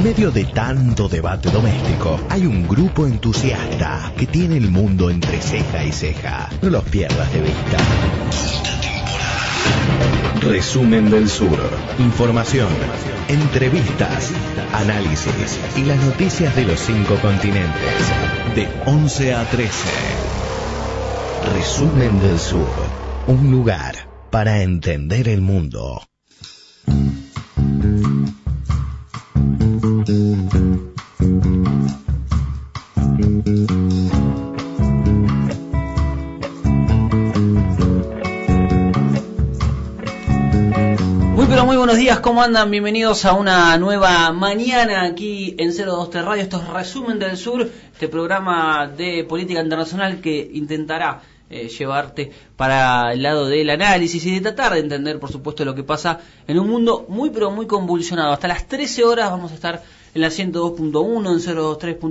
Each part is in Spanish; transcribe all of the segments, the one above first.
En medio de tanto debate doméstico, hay un grupo entusiasta que tiene el mundo entre ceja y ceja. No los pierdas de vista. Resumen del Sur. Información, entrevistas, análisis y las noticias de los cinco continentes. De 11 a 13. Resumen del Sur. Un lugar para entender el mundo. Buenos días, ¿cómo andan? Bienvenidos a una nueva mañana aquí en 023 Radio. Esto es Resumen del Sur, este programa de política internacional que intentará eh, llevarte para el lado del análisis y de tratar de entender, por supuesto, lo que pasa en un mundo muy pero muy convulsionado. Hasta las 13 horas vamos a estar en la 102.1 en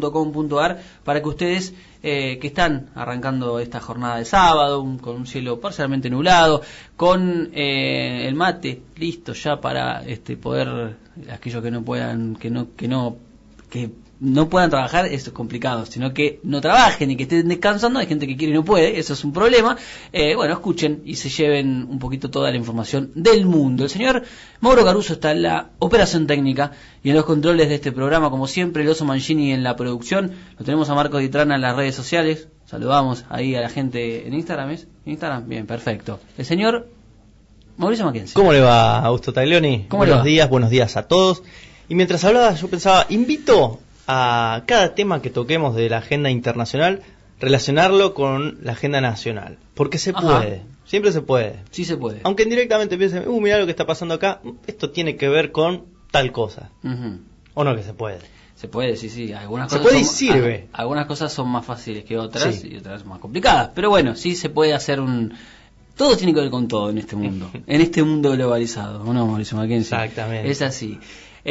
023.com.ar para que ustedes eh, que están arrancando esta jornada de sábado un- con un cielo parcialmente nublado, con eh, el mate listo ya para este poder aquellos que no puedan que no que no que no puedan trabajar eso es complicado, sino que no trabajen y que estén descansando, hay gente que quiere y no puede, eso es un problema. Eh, bueno, escuchen y se lleven un poquito toda la información del mundo. El señor Mauro Caruso está en la operación técnica y en los controles de este programa, como siempre, el oso Mancini en la producción. Lo tenemos a Marco Ditrana en las redes sociales. Saludamos ahí a la gente en Instagram, ¿es? ¿Instagram? Bien, perfecto. El señor Mauricio Mackenzie. ¿Cómo le va, Augusto Taglioni? ¿Cómo le buenos va? días, buenos días a todos. Y mientras hablaba, yo pensaba, invito a cada tema que toquemos de la agenda internacional, relacionarlo con la agenda nacional. Porque se Ajá. puede, siempre se puede. Sí se puede. Aunque indirectamente piensen, uh, mira lo que está pasando acá, esto tiene que ver con tal cosa. ¿O no que se puede? Se puede, sí, sí. Algunas Se cosas puede y sirve. a- algunas cosas son más fáciles que otras Sí. y otras más complicadas. Pero bueno, sí se puede hacer un... Todo tiene que ver con todo en este mundo. en este mundo globalizado. ¿O no, Mauricio Mackenzie? Exactamente. Es así.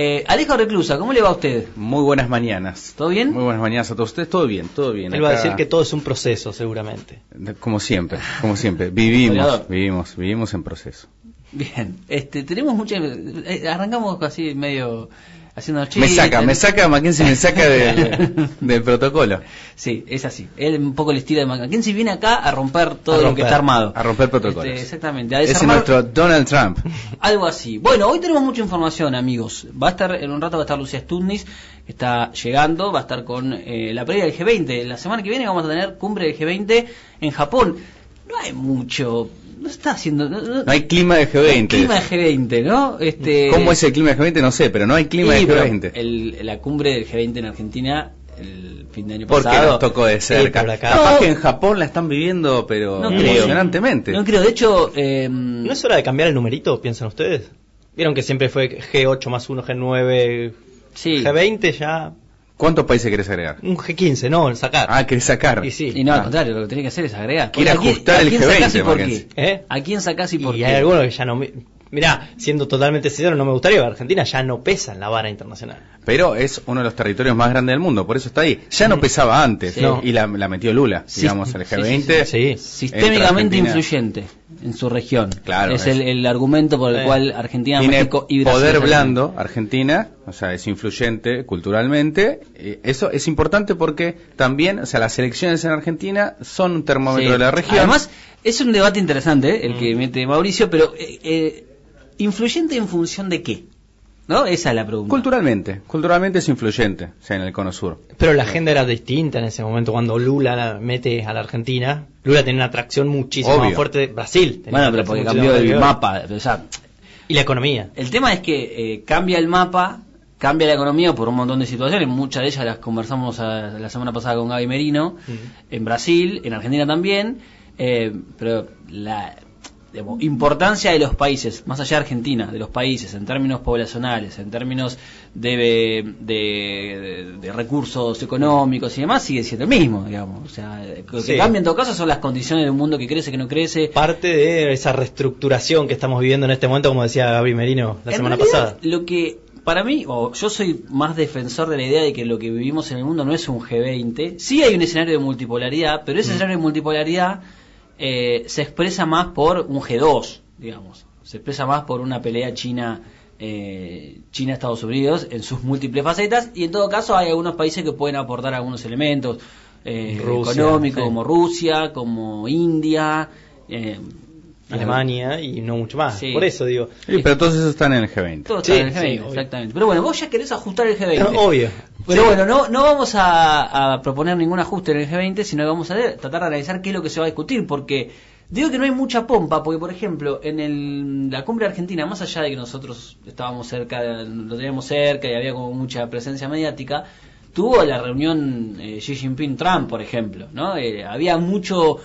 Eh, Alejo Reclusa, ¿cómo le va a usted? Muy buenas mañanas. ¿Todo bien? Muy buenas mañanas a todos ustedes. Todo bien, todo bien. Él va a decir que todo es un proceso, seguramente. Como siempre, como siempre. Vivimos, vivimos, vivimos en proceso. Bien. Este, tenemos muchas... eh, arrancamos así medio haciendo Me chistes. saca, me saca, Mackenzie me saca del, del protocolo. Sí, es así. Él un poco el estilo de Mackenzie viene acá a romper todo A lo que está armado. A romper protocolos. Este, exactamente. A es nuestro Donald Trump. Algo así. Bueno, hoy tenemos mucha información, amigos. Va a estar, en un rato va a estar Lucía Stutnis, que está llegando, va a estar con eh, la previa del G20. La semana que viene vamos a tener cumbre del G20 en Japón. No hay mucho, no está haciendo... No, no- No hay clima de no hay G20. clima de G20, ¿no? Este, ¿Cómo es el clima de G20? No sé, pero no hay clima Sí, de pero G20. el- la cumbre del G20 en Argentina el fin de año Porque pasado... nos tocó de cerca. acá. Capaz No. que en Japón la están viviendo, pero No creo. emocionantemente. No creo, de hecho... eh, ¿No es hora de cambiar el numerito, piensan ustedes? Vieron que siempre fue G8 más 1, G9, sí. G20 ya... ¿Cuántos países querés agregar? Un G15, no, el sacar. Ah, querés sacar. Y sí. Y no, al Ah. contrario, lo que tiene que hacer es agregar. Quiere ¿A quién- ajustar a el quién G20, sacás y por qué? ¿Eh? ¿A quién sacás y por Y qué? hay algunos que ya no... Mirá, siendo totalmente sincero, no me gustaría, Argentina ya no pesa en la vara internacional. Pero es uno de los territorios más grandes del mundo, por eso está ahí. Ya no pesaba antes, Sí. ¿no? y la, la metió Lula, Sí. digamos, el Sí, G20. sí, sí. Sistémicamente influyente en su región. Claro, es es- el, el argumento por el Sí. cual Argentina, Tiene México y Brasil. poder blando Argentina, o sea, es influyente culturalmente. Eso es importante porque también, o sea, las elecciones en Argentina son un termómetro Sí. de la región. Además, es un debate interesante ¿eh? el que mete Mauricio, pero eh, eh, ¿influyente en función de qué? ¿No? Esa es la pregunta. culturalmente, culturalmente es influyente, o sea, en el cono sur. Pero la agenda era distinta en ese momento cuando Lula la mete a la Argentina. Lula tenía una atracción muchísimo Obvio. más fuerte de Brasil. tenía Bueno, pero porque cambió el mapa. O sea, Y la economía. El tema es que eh, cambia el mapa, cambia la economía por un montón de situaciones, muchas de ellas las conversamos a- la semana pasada con Gaby Merino, en Brasil, en Argentina también, eh, pero la digamos, importancia de los países, más allá de Argentina, de los países, en términos poblacionales, en términos de, de, de recursos económicos y demás, sigue siendo el mismo, digamos. O sea, lo que Sí. cambia en todo caso son las condiciones de un mundo que crece, que no crece, Parte de esa reestructuración que estamos viviendo en este momento, como decía Gaby Merino la En semana realidad, pasada. Lo que para mí, o yo soy más defensor de la idea de que lo que vivimos en el mundo no es un G20. Sí hay un escenario de multipolaridad, pero Mm. ese escenario de multipolaridad eh, se expresa más por un G2, digamos. Se expresa más por una pelea china eh, China, Estados Unidos en sus múltiples facetas y en todo caso hay algunos países que pueden aportar algunos elementos eh, económicos sí. como Rusia, como India. eh, Alemania y no mucho más. Sí. Por eso digo. Sí, pero todos esos están en el G20. Todo Sí, está en el sí, G20, obvio. exactamente. Pero bueno, vos ya querés ajustar el G20. No, obvio. Pero Sí. bueno, no, no vamos a, a proponer ningún ajuste en el G20, sino que vamos a tratar de analizar qué es lo que se va a discutir, porque digo que no hay mucha pompa, porque por ejemplo, en el- la cumbre argentina, más allá de que nosotros estábamos cerca, lo teníamos cerca y había como mucha presencia mediática, tuvo la reunión eh, Xi Jinping-Trump, por ejemplo, ¿no? Eh, había mucho,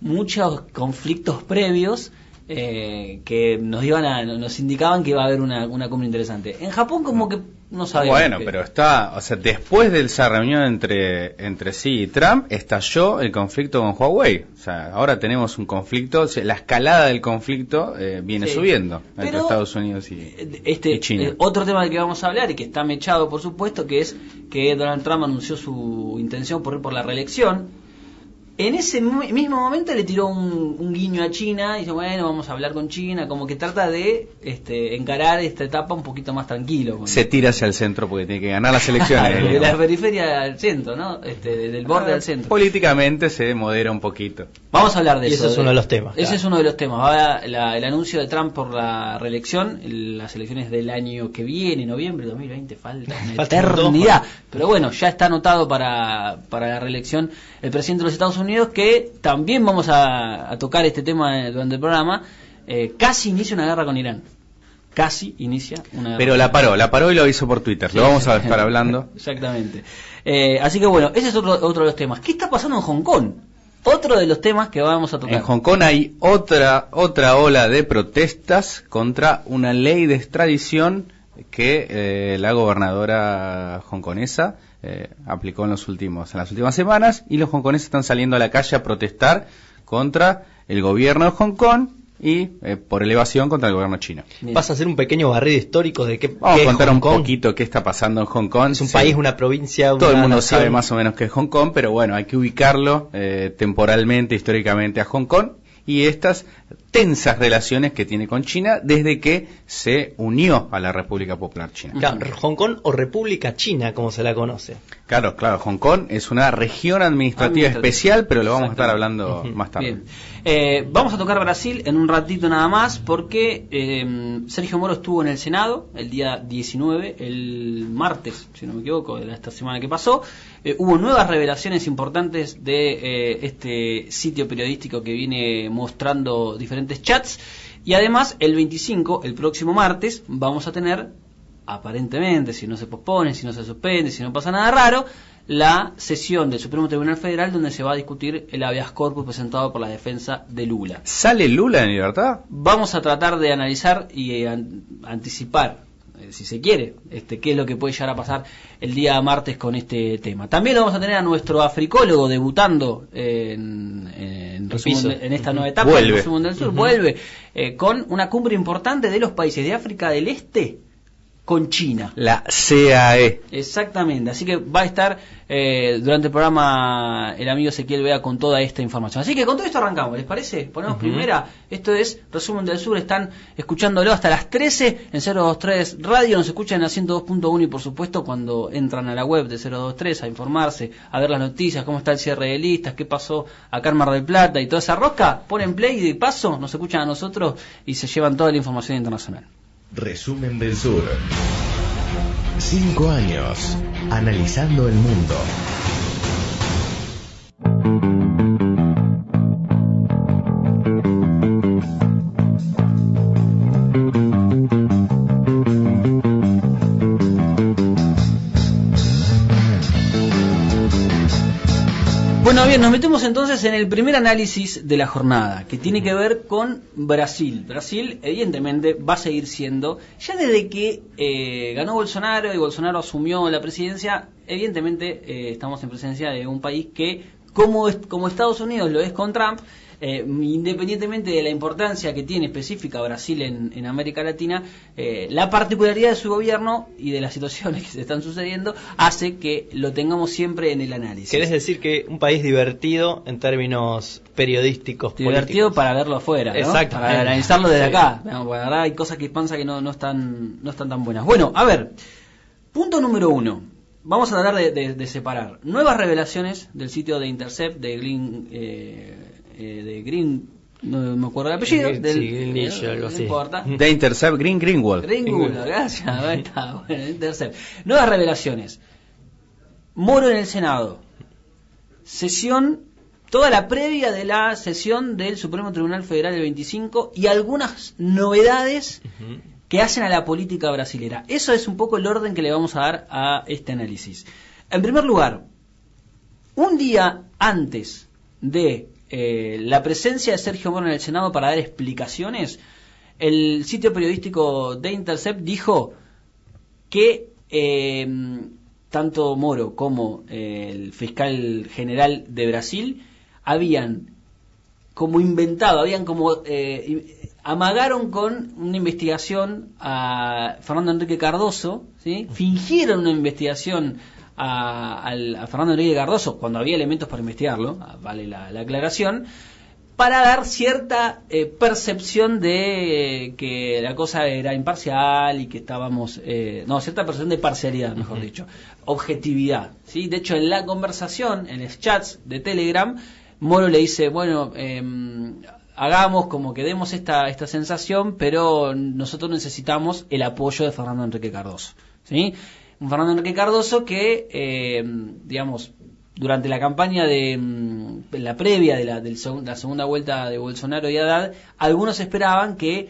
muchos conflictos previos eh, que nos iban a, nos indicaban que iba a haber una, una cumbre interesante. En Japón como que no sabemos. Bueno, qué. pero está, o sea, después de esa reunión entre entre sí y Trump, estalló el conflicto con Huawei. O sea, ahora tenemos un conflicto, o sea, la escalada del conflicto eh, viene Sí. subiendo entre Estados Unidos y, este y China. eh, otro tema del que vamos a hablar y que está mechado por supuesto que es que Donald Trump anunció su intención por ir por la reelección en ese mismo momento le tiró un, un guiño a China y dice bueno vamos a hablar con China como que trata de este, encarar esta etapa un poquito más tranquilo con- Se tira hacia el centro porque tiene que ganar las elecciones. de la periferia al centro no este, del borde al centro Políticamente se modera un poquito. Vamos a hablar de Y eso. ese es uno de los temas, Ese claro. es uno de los temas. Va la- el anuncio de Trump por la reelección, el- las elecciones del año que viene, noviembre de 2020, falta una eternidad. Pero bueno, ya está anotado para, para la reelección el presidente de los Estados Unidos, que también vamos a, a tocar este tema durante el programa. eh, casi inicia una guerra con Irán. Casi inicia una guerra. Pero la paró, la paró y lo avisó por Twitter. Lo vamos a estar hablando. Exactamente. Eh, así que bueno, ese es otro, otro de los temas. ¿Qué está pasando en Hong Kong? Otro de los temas que vamos a tocar. En Hong Kong hay otra otra ola de protestas contra una ley de extradición que eh, la gobernadora hongkonesa eh, aplicó en los últimos en las últimas semanas y los hongkoneses están saliendo a la calle a protestar contra el gobierno de Hong Kong y eh, por elevación contra el gobierno chino. Bien. Vas a hacer un pequeño barrido histórico de qué, Vamos qué a es contar Hong un Kong. poquito qué está pasando en Hong Kong. Es un Sí. país, una provincia, Todo el mundo nación. sabe más o menos que es Hong Kong, pero bueno, hay que ubicarlo eh, temporalmente, históricamente a Hong Kong y estas tensas relaciones que tiene con China desde que se unió a la República Popular China. Claro, Hong Kong o República China, como se la conoce. Claro, claro, Hong Kong es una región administrativa Administrativa. especial, pero lo vamos a estar hablando más tarde. Bien. Eh, vamos a tocar Brasil en un ratito nada más porque eh, Sergio Moro estuvo en el Senado el día 19, el martes, si no me equivoco, de esta semana que pasó. Eh, hubo nuevas revelaciones importantes de eh, este sitio periodístico que viene mostrando diferentes chats. Y además, el 25, el próximo martes, vamos a tener, aparentemente, si no se pospone, si no se suspende, si no pasa nada raro, la sesión del Supremo Tribunal Federal donde se va a discutir el habeas corpus presentado por la defensa de Lula. ¿Sale Lula en libertad? Vamos a tratar de analizar y eh, an- anticipar, si se quiere, este, qué es lo que puede llegar a pasar el día martes con este tema. También lo vamos a tener a nuestro africólogo debutando en, en, resumen en esta nueva etapa Vuelve. del sur. Vuelve eh, con una cumbre importante de los países de África del Este con China. La. CAE. Exactamente, así que va a estar eh, durante el programa el amigo Ezequiel Vea con toda esta información. Así que con todo esto arrancamos, ¿les parece? Ponemos primera, esto es Resumen del Sur, están escuchándolo hasta las 13 en 023 Radio, nos escuchan en la 102.1 y por supuesto cuando entran a la web de 023 a informarse, a ver las noticias, cómo está el cierre de listas, qué pasó acá en Mar del Plata y toda esa rosca, ponen play y de paso nos escuchan a nosotros y se llevan toda la información internacional. Resumen del Sur. Cinco años analizando el mundo. Bueno, bien, nos metemos entonces en el primer análisis de la jornada, que tiene que ver con Brasil. Brasil, evidentemente, va a seguir siendo, ya desde que eh, ganó Bolsonaro y Bolsonaro asumió la presidencia, evidentemente eh, estamos en presencia de un país que, como, como Estados Unidos lo es con Trump, eh, independientemente de la importancia que tiene específica Brasil en, en América Latina, eh, la particularidad de su gobierno y de las situaciones que se están sucediendo hace que lo tengamos siempre en el análisis. ¿Querés decir que un país divertido en términos periodísticos? Divertido para verlo afuera, ¿no? Exacto. Para analizarlo desde acá. la verdad hay cosas que piensa que no, no, están, no están tan buenas. Bueno, a ver, punto número uno. Vamos a tratar de, de, separar nuevas revelaciones del sitio de Intercept de Green, eh, eh, de Green no me acuerdo el apellido. Sí, del, Greenwich, eh, algo no así. importa. De Intercept Green Greenwald. Greenwood, gracias. Ahí está, bueno, Intercept. Nuevas revelaciones. Moro en el Senado. Sesión, toda la previa de la sesión del Supremo Tribunal Federal del 25 y algunas novedades que hacen a la política brasilera. Eso es un poco el orden que le vamos a dar a este análisis. En primer lugar, un día antes de eh, la presencia de Sergio Moro en el Senado para dar explicaciones, el sitio periodístico de Intercept dijo que eh, tanto Moro como eh, el fiscal general de Brasil habían como inventado, habían como eh, amagaron con una investigación a Fernando Enrique Cardoso, ¿sí? fingieron una investigación a, al- a Fernando Enrique Cardoso cuando había elementos para investigarlo, ah, vale la, la aclaración, para dar cierta eh, percepción de eh, que la cosa era imparcial y que estábamos, eh, no, cierta percepción de parcialidad, mejor dicho, objetividad. ¿sí? De hecho, en la conversación, en los chats de Telegram, Moro le dice, bueno, em, hagamos como que demos esta, esta sensación, pero nosotros necesitamos el apoyo de Fernando Enrique Cardoso. ¿sí? Un Fernando Enrique Cardoso que, em, digamos, durante la campaña de mm, la previa de la, segun- la segunda vuelta de Bolsonaro y Haddad, algunos esperaban que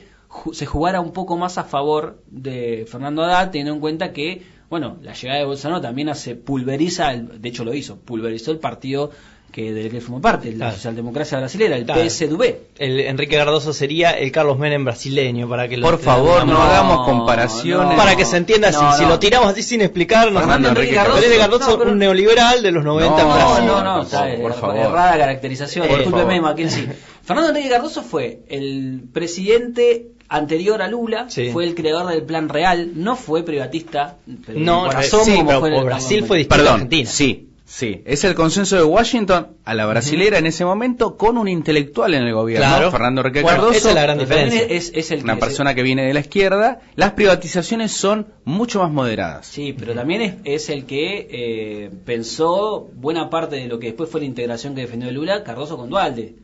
se jugara un poco más a favor de Fernando Haddad, teniendo en cuenta que, bueno, la llegada de Bolsonaro también hace pulveriza, el- de hecho lo hizo, pulverizó el partido que del que formó parte, la Claro. socialdemocracia brasilera, el Claro. PSDB. El Enrique Cardoso sería el Carlos Menem brasileño, para que lo Por favor, no, No, hagamos no, comparaciones. Para que se entienda, No, si, si lo tiramos así sin explicar, no Fernando Enrique Cardoso. Enrique Cardoso No, pero- un neoliberal de los 90 en No, Brasil. No, no, no, por por er- favor. errada caracterización. Discúlpeme, favor. Mackenzie. Fernando Enrique Cardoso fue el presidente anterior a Lula, Sí. fue el creador del Plan Real, no fue privatista, pero No, en corazón, sí, como pero fue el Brasil fue distinto a Argentina. sí, sí. Es el consenso de Washington a la brasilera en ese momento con un intelectual en el gobierno, Claro. Fernando Enrique Bueno, Cardoso. esa es la gran diferencia. es, es el una que- persona que viene de la izquierda, las privatizaciones son mucho más moderadas. Sí, pero también es, es el que eh, pensó buena parte de lo que después fue la integración que defendió Lula, Cardoso con Dualde.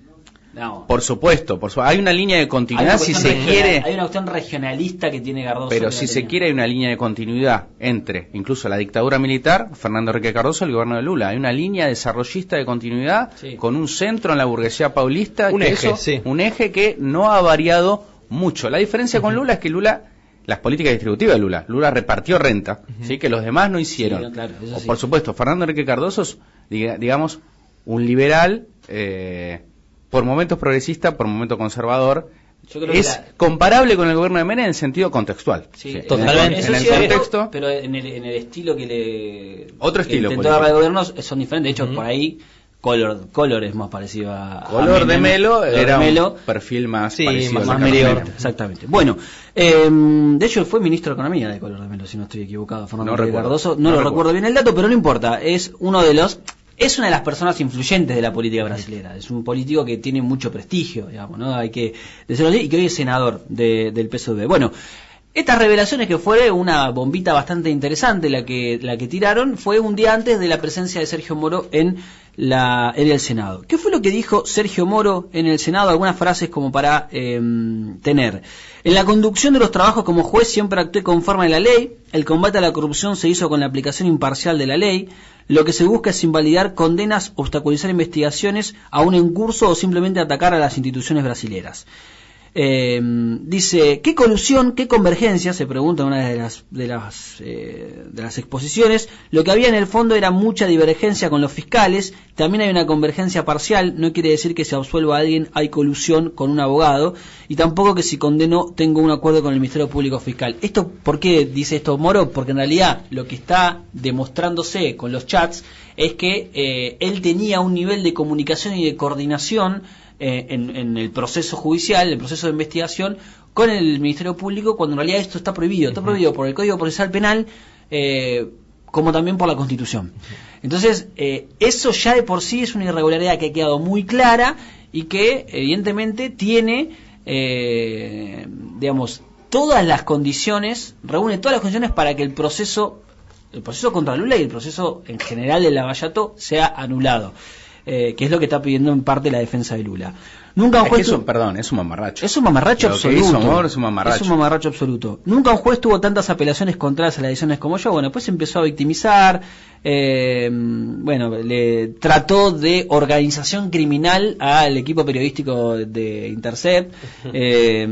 No. Por supuesto, por su- hay una línea de continuidad si se regional- quiere, Hay una cuestión regionalista que tiene Cardoso. pero si se quiere hay una línea de continuidad entre incluso la dictadura militar, Fernando Enrique Cardoso, el gobierno de Lula. Hay una línea desarrollista de continuidad Sí. con un centro en la burguesía paulista, Un que eje, eso- sí. un eje que no ha variado mucho. La diferencia con Lula es que Lula las políticas distributivas de Lula. Lula repartió renta, ¿sí? que los demás no hicieron. Sí, claro, eso O, sí. Por supuesto, Fernando Enrique Cardoso es, diga- digamos, un liberal, eh, por momentos progresista, por momentos conservador. Que Es la- comparable con el gobierno de Menem en sentido contextual. Sí, Sí, en totalmente. el- En el sí, contexto. Pero en el, en el estilo que le. Otro que estilo intentó político. dar de gobiernos son diferentes. De hecho, por ahí. Color, Color es más parecido a. a Color de. Melo de era Melo, un perfil más Sí, parecido más- más medio. Exactamente. Bueno, eh, de hecho fue ministro de Economía de Color de Melo, si no estoy equivocado. Fernando No Enrique recuerdo. Cardoso. No, No lo recuerdo. recuerdo bien el dato, pero no importa. Es uno de los. Es una de las personas influyentes de la política brasileña. Es un político que tiene mucho prestigio, digamos, ¿no? Hay que decirlo así, y que hoy es senador de- del PSUV. Bueno, estas revelaciones que fue una bombita bastante interesante la que, la que tiraron, fue un día antes de la presencia de Sergio Moro en, la, en el Senado. ¿Qué fue lo que dijo Sergio Moro en el Senado? Algunas frases como para em, tener. En la conducción de los trabajos como juez siempre actué conforme a la ley, el combate a la corrupción se hizo con la aplicación imparcial de la ley, lo que se busca es invalidar condenas, obstaculizar investigaciones aún en curso o simplemente atacar a las instituciones brasileras. Eh, dice, ¿qué colusión, qué convergencia? Se pregunta una de las, de, las, eh, de las exposiciones. Lo que había en el fondo era mucha divergencia con los fiscales. También hay una convergencia parcial. No quiere decir que si absuelva a alguien hay colusión con un abogado. Y tampoco que si condeno tengo un acuerdo con el Ministerio Público Fiscal. ¿Esto por qué dice esto Moro? Porque en realidad lo que está demostrándose con los chats es que eh, él tenía un nivel de comunicación y de coordinación eh, en, en el proceso judicial, el proceso de investigación, con el Ministerio Público, cuando en realidad esto está prohibido. Está prohibido por el Código Procesal Penal, eh, como también por la Constitución. Entonces, eh, eso ya de por sí es una irregularidad que ha quedado muy clara y que, evidentemente, tiene, eh, digamos, todas las condiciones, reúne todas las condiciones para que el proceso, el proceso contra Lula y el proceso en general del Lavallato sea anulado. Eh, que es lo que está pidiendo en parte la defensa de Lula. Nunca un Es juez que es perdón, es un mamarracho. es un mamarracho Lo que absoluto. hizo Moro es un mamarracho. Es un mamarracho absoluto. Nunca un juez tuvo tantas apelaciones contrarias a las decisiones como yo. Bueno, después se empezó a victimizar. eh, bueno, le trató de organización criminal al equipo periodístico de Intercept. eh,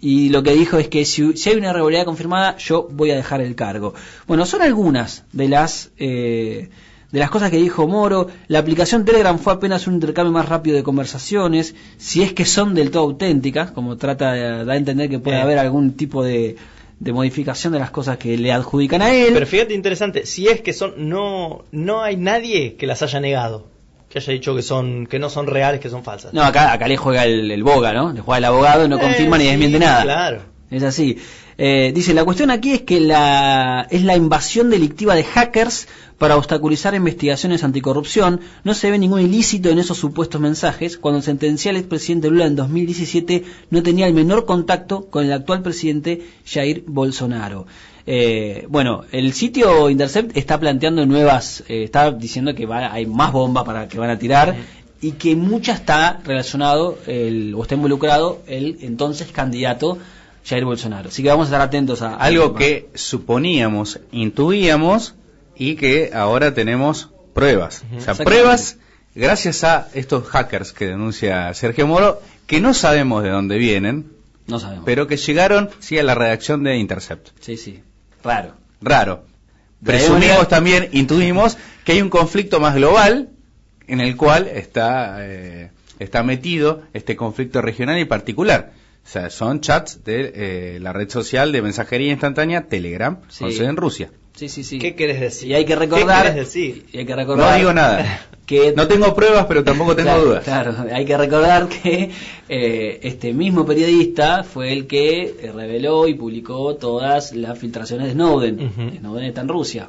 y lo que dijo es que si, si hay una irregularidad confirmada, yo voy a dejar el cargo. Bueno, son algunas de las. eh, de las cosas que dijo Moro, la aplicación Telegram fue apenas un intercambio más rápido de conversaciones, si es que son del todo auténticas, como trata de a entender que puede Eh. haber algún tipo de, de modificación de las cosas que le adjudican a él. Pero fíjate interesante, si es que son, no, no hay nadie que las haya negado, que haya dicho que son, que no son reales, que son falsas. no, acá, acá le juega el, el boga, ¿no? Le juega el abogado, no Eh, confirma ni desmiente nada. Claro. Es así. Eh, dice, la cuestión aquí es que la, es la invasión delictiva de hackers para obstaculizar investigaciones anticorrupción. No se ve ningún ilícito en esos supuestos mensajes. Cuando sentencié al expresidente Lula en 2017 no tenía el menor contacto con el actual presidente Jair Bolsonaro. Eh, bueno, el sitio Intercept está planteando nuevas, eh, está diciendo que va, hay más bombas para que van a tirar y que mucha está relacionado el, o está involucrado el entonces candidato Jair Bolsonaro. Así que vamos a estar atentos a Algo a- que suponíamos, intuíamos y que ahora tenemos pruebas. O sea, pruebas gracias a estos hackers que denuncia Sergio Moro, que no sabemos de dónde vienen, no sabemos. pero que llegaron sí a la redacción de Intercept. sí, sí, raro. Raro. Presumimos también, intuimos que hay un conflicto más global en el cual está, eh, está metido este conflicto regional y particular. O sea, son chats de eh, la red social de mensajería instantánea Telegram, Sí. con sede en Rusia. Sí, sí, sí. ¿Qué querés decir? Y hay que recordar, ¿Qué querés decir? y hay que recordar No digo nada. que No tengo pruebas, pero tampoco tengo claro, dudas. Claro, hay que recordar que eh, este mismo periodista fue el que eh, reveló y publicó todas las filtraciones de Snowden. Snowden está en Rusia.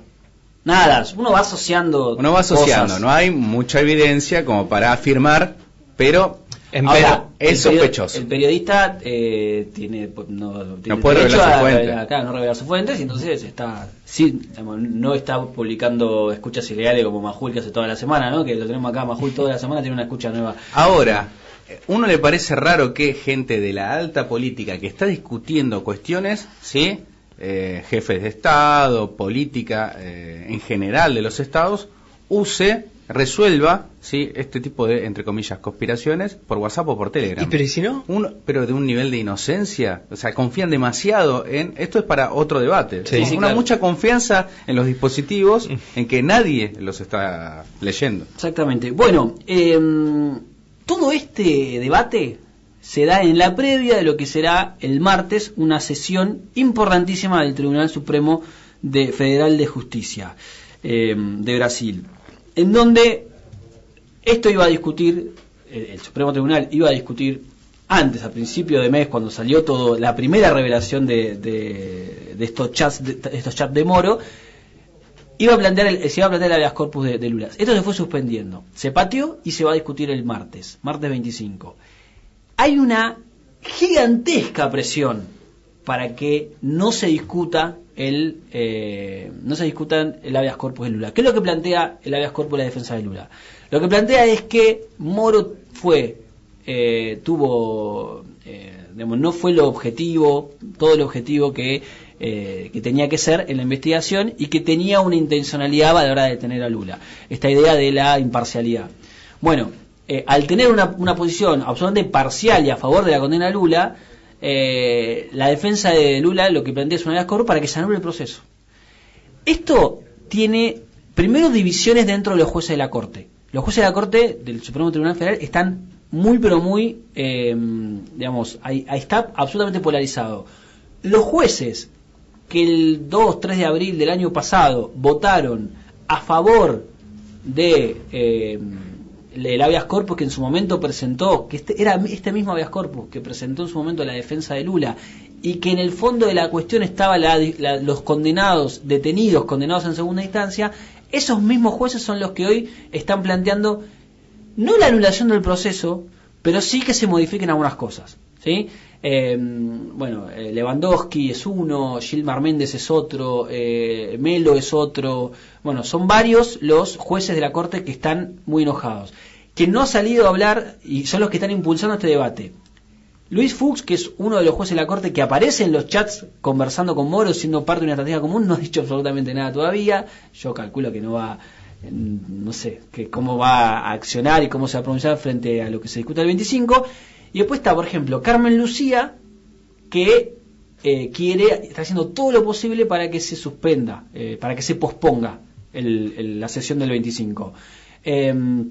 Nada, uno va asociando. Uno va asociando, cosas. no hay mucha evidencia como para afirmar, pero En Ahora, es sospechoso. El periodista eh, tiene, no, tiene puede derecho revelar a su fuente. acá, no revelar sus fuentes, y entonces está, sí, no está publicando escuchas ilegales como Majul que hace toda la semana, ¿no? Que lo tenemos acá, Majul toda la semana tiene una escucha nueva. Ahora, uno le parece raro que gente de la alta política que está discutiendo cuestiones, ¿sí? Eh, jefes de Estado, política eh, en general de los estados, use, resuelva, ¿sí? Este tipo de, entre comillas, conspiraciones por WhatsApp o por Telegram. ¿Y pero y si no? Pero de un nivel de inocencia, o sea, confían demasiado en, esto es para otro debate, Sí, Una sí, claro. mucha confianza en los dispositivos, en que nadie los está leyendo. Exactamente. Bueno, em, todo este debate se da en la previa de lo que será el martes una sesión importantísima del Tribunal Supremo de Federal de Justicia em, de Brasil, en donde esto iba a discutir, el, Supremo Tribunal iba a discutir antes, a principio de mes, cuando salió todo, la primera revelación de, estos chats de, estos chats de Moro, iba a plantear se iba a plantear el habeas corpus de, de Lula. Esto se fue suspendiendo. Se pateó y se va a discutir el martes, martes 25. Hay una gigantesca presión para que no se discuta el eh, no se discutan el habeas corpus de Lula. ¿Qué es lo que plantea el habeas corpus de la defensa de Lula? Lo que plantea es que Moro fue eh, tuvo eh, no fue lo objetivo, todo el objetivo que, eh, que tenía que ser en la investigación y que tenía una intencionalidad a la hora de detener a Lula. Esta idea de la imparcialidad. Bueno, eh, al tener una, una posición absolutamente parcial y a favor de la condena a Lula, eh, la defensa de Lula lo que plantea es una habeas corpus para que se anule el proceso. Esto tiene primero divisiones dentro de los jueces de la Corte. Los jueces de la Corte del Supremo Tribunal Federal están muy, pero muy, eh, digamos, ahí, está absolutamente polarizado. Los jueces que el 2-3 de abril del año pasado votaron a favor de, eh, el habeas corpus que en su momento presentó, que este, era este mismo habeas corpus que presentó en su momento la defensa de Lula, y que en el fondo de la cuestión estaba los condenados, detenidos, condenados en segunda instancia, esos mismos jueces son los que hoy están planteando no la anulación del proceso, pero sí que se modifiquen algunas cosas. ¿sí? Eh, bueno, Lewandowski es uno, Gilmar Méndez es otro, eh, Melo es otro. Bueno, son varios los jueces de la Corte que están muy enojados. Quien no ha salido a hablar y son los que están impulsando este debate. Luis Fuchs, que es uno de los jueces de la Corte que aparece en los chats conversando con Moro, siendo parte de una estrategia común, no ha dicho absolutamente nada todavía. Yo calculo que no va, no sé, que cómo va a accionar y cómo se va a pronunciar frente a lo que se discute el 25. Y después está, por ejemplo, Carmen Lucía, que eh, quiere, está haciendo todo lo posible para que se suspenda, eh, para que se posponga la sesión del 25. Em,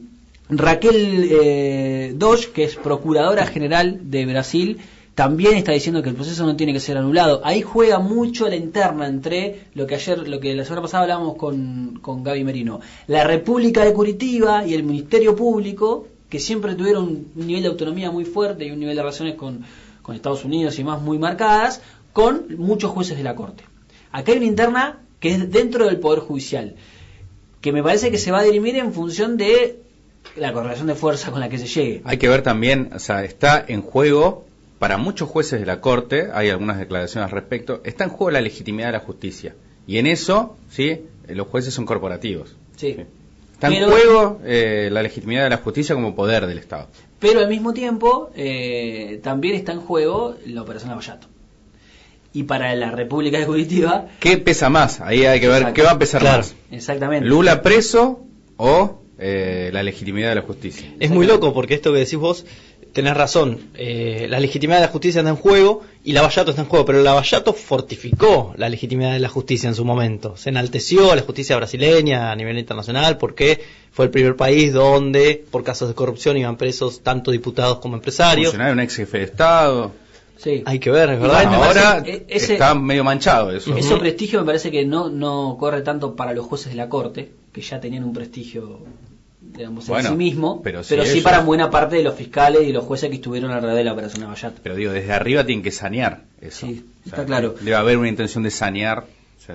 Raquel eh, que es Procuradora General de Brasil, también está diciendo que el proceso no tiene que ser anulado. Ahí juega mucho la interna entre lo que ayer, lo que la semana pasada hablábamos con, con Gaby Merino. La República de Curitiba y el Ministerio Público que siempre tuvieron un nivel de autonomía muy fuerte y un nivel de relaciones con, Estados Unidos y más muy marcadas, con muchos jueces de la Corte. Acá hay una interna que es dentro del Poder Judicial, que me parece que se va a dirimir en función de la correlación de fuerza con la que se llegue. Hay que ver también, o sea, está en juego, para muchos jueces de la Corte, hay algunas declaraciones al respecto, está en juego la legitimidad de la justicia. Y en eso, ¿sí? Los jueces son corporativos. sí. Está en juego eh, la legitimidad de la justicia como poder del Estado. Pero al mismo tiempo eh, también está en juego la operación Lavallato. Y para la República de Curitiba... ¿Qué pesa más? Ahí hay que ver qué va a pesar más. Exactamente. ¿Lula preso o eh, la legitimidad de la justicia? Es muy loco porque esto que decís vos tenés razón, eh, la legitimidad de la justicia está en juego y Lavallato está en juego, pero Lavallato fortificó la legitimidad de la justicia en su momento, se enalteció a la justicia brasileña a nivel internacional porque fue el primer país donde por casos de corrupción iban presos tanto diputados como empresarios. un ex jefe de Estado. Sí. Hay que ver, es verdad. Ahora está medio manchado eso. Ese prestigio me parece que no, no corre tanto para los jueces de la Corte, que ya tenían un prestigio digamos, en sí mismo, pero, sí para buena parte de los fiscales y los jueces que estuvieron alrededor de la operación Navallata. Pero digo, desde arriba tienen que sanear eso. Sí, está claro. Debe haber una intención de sanear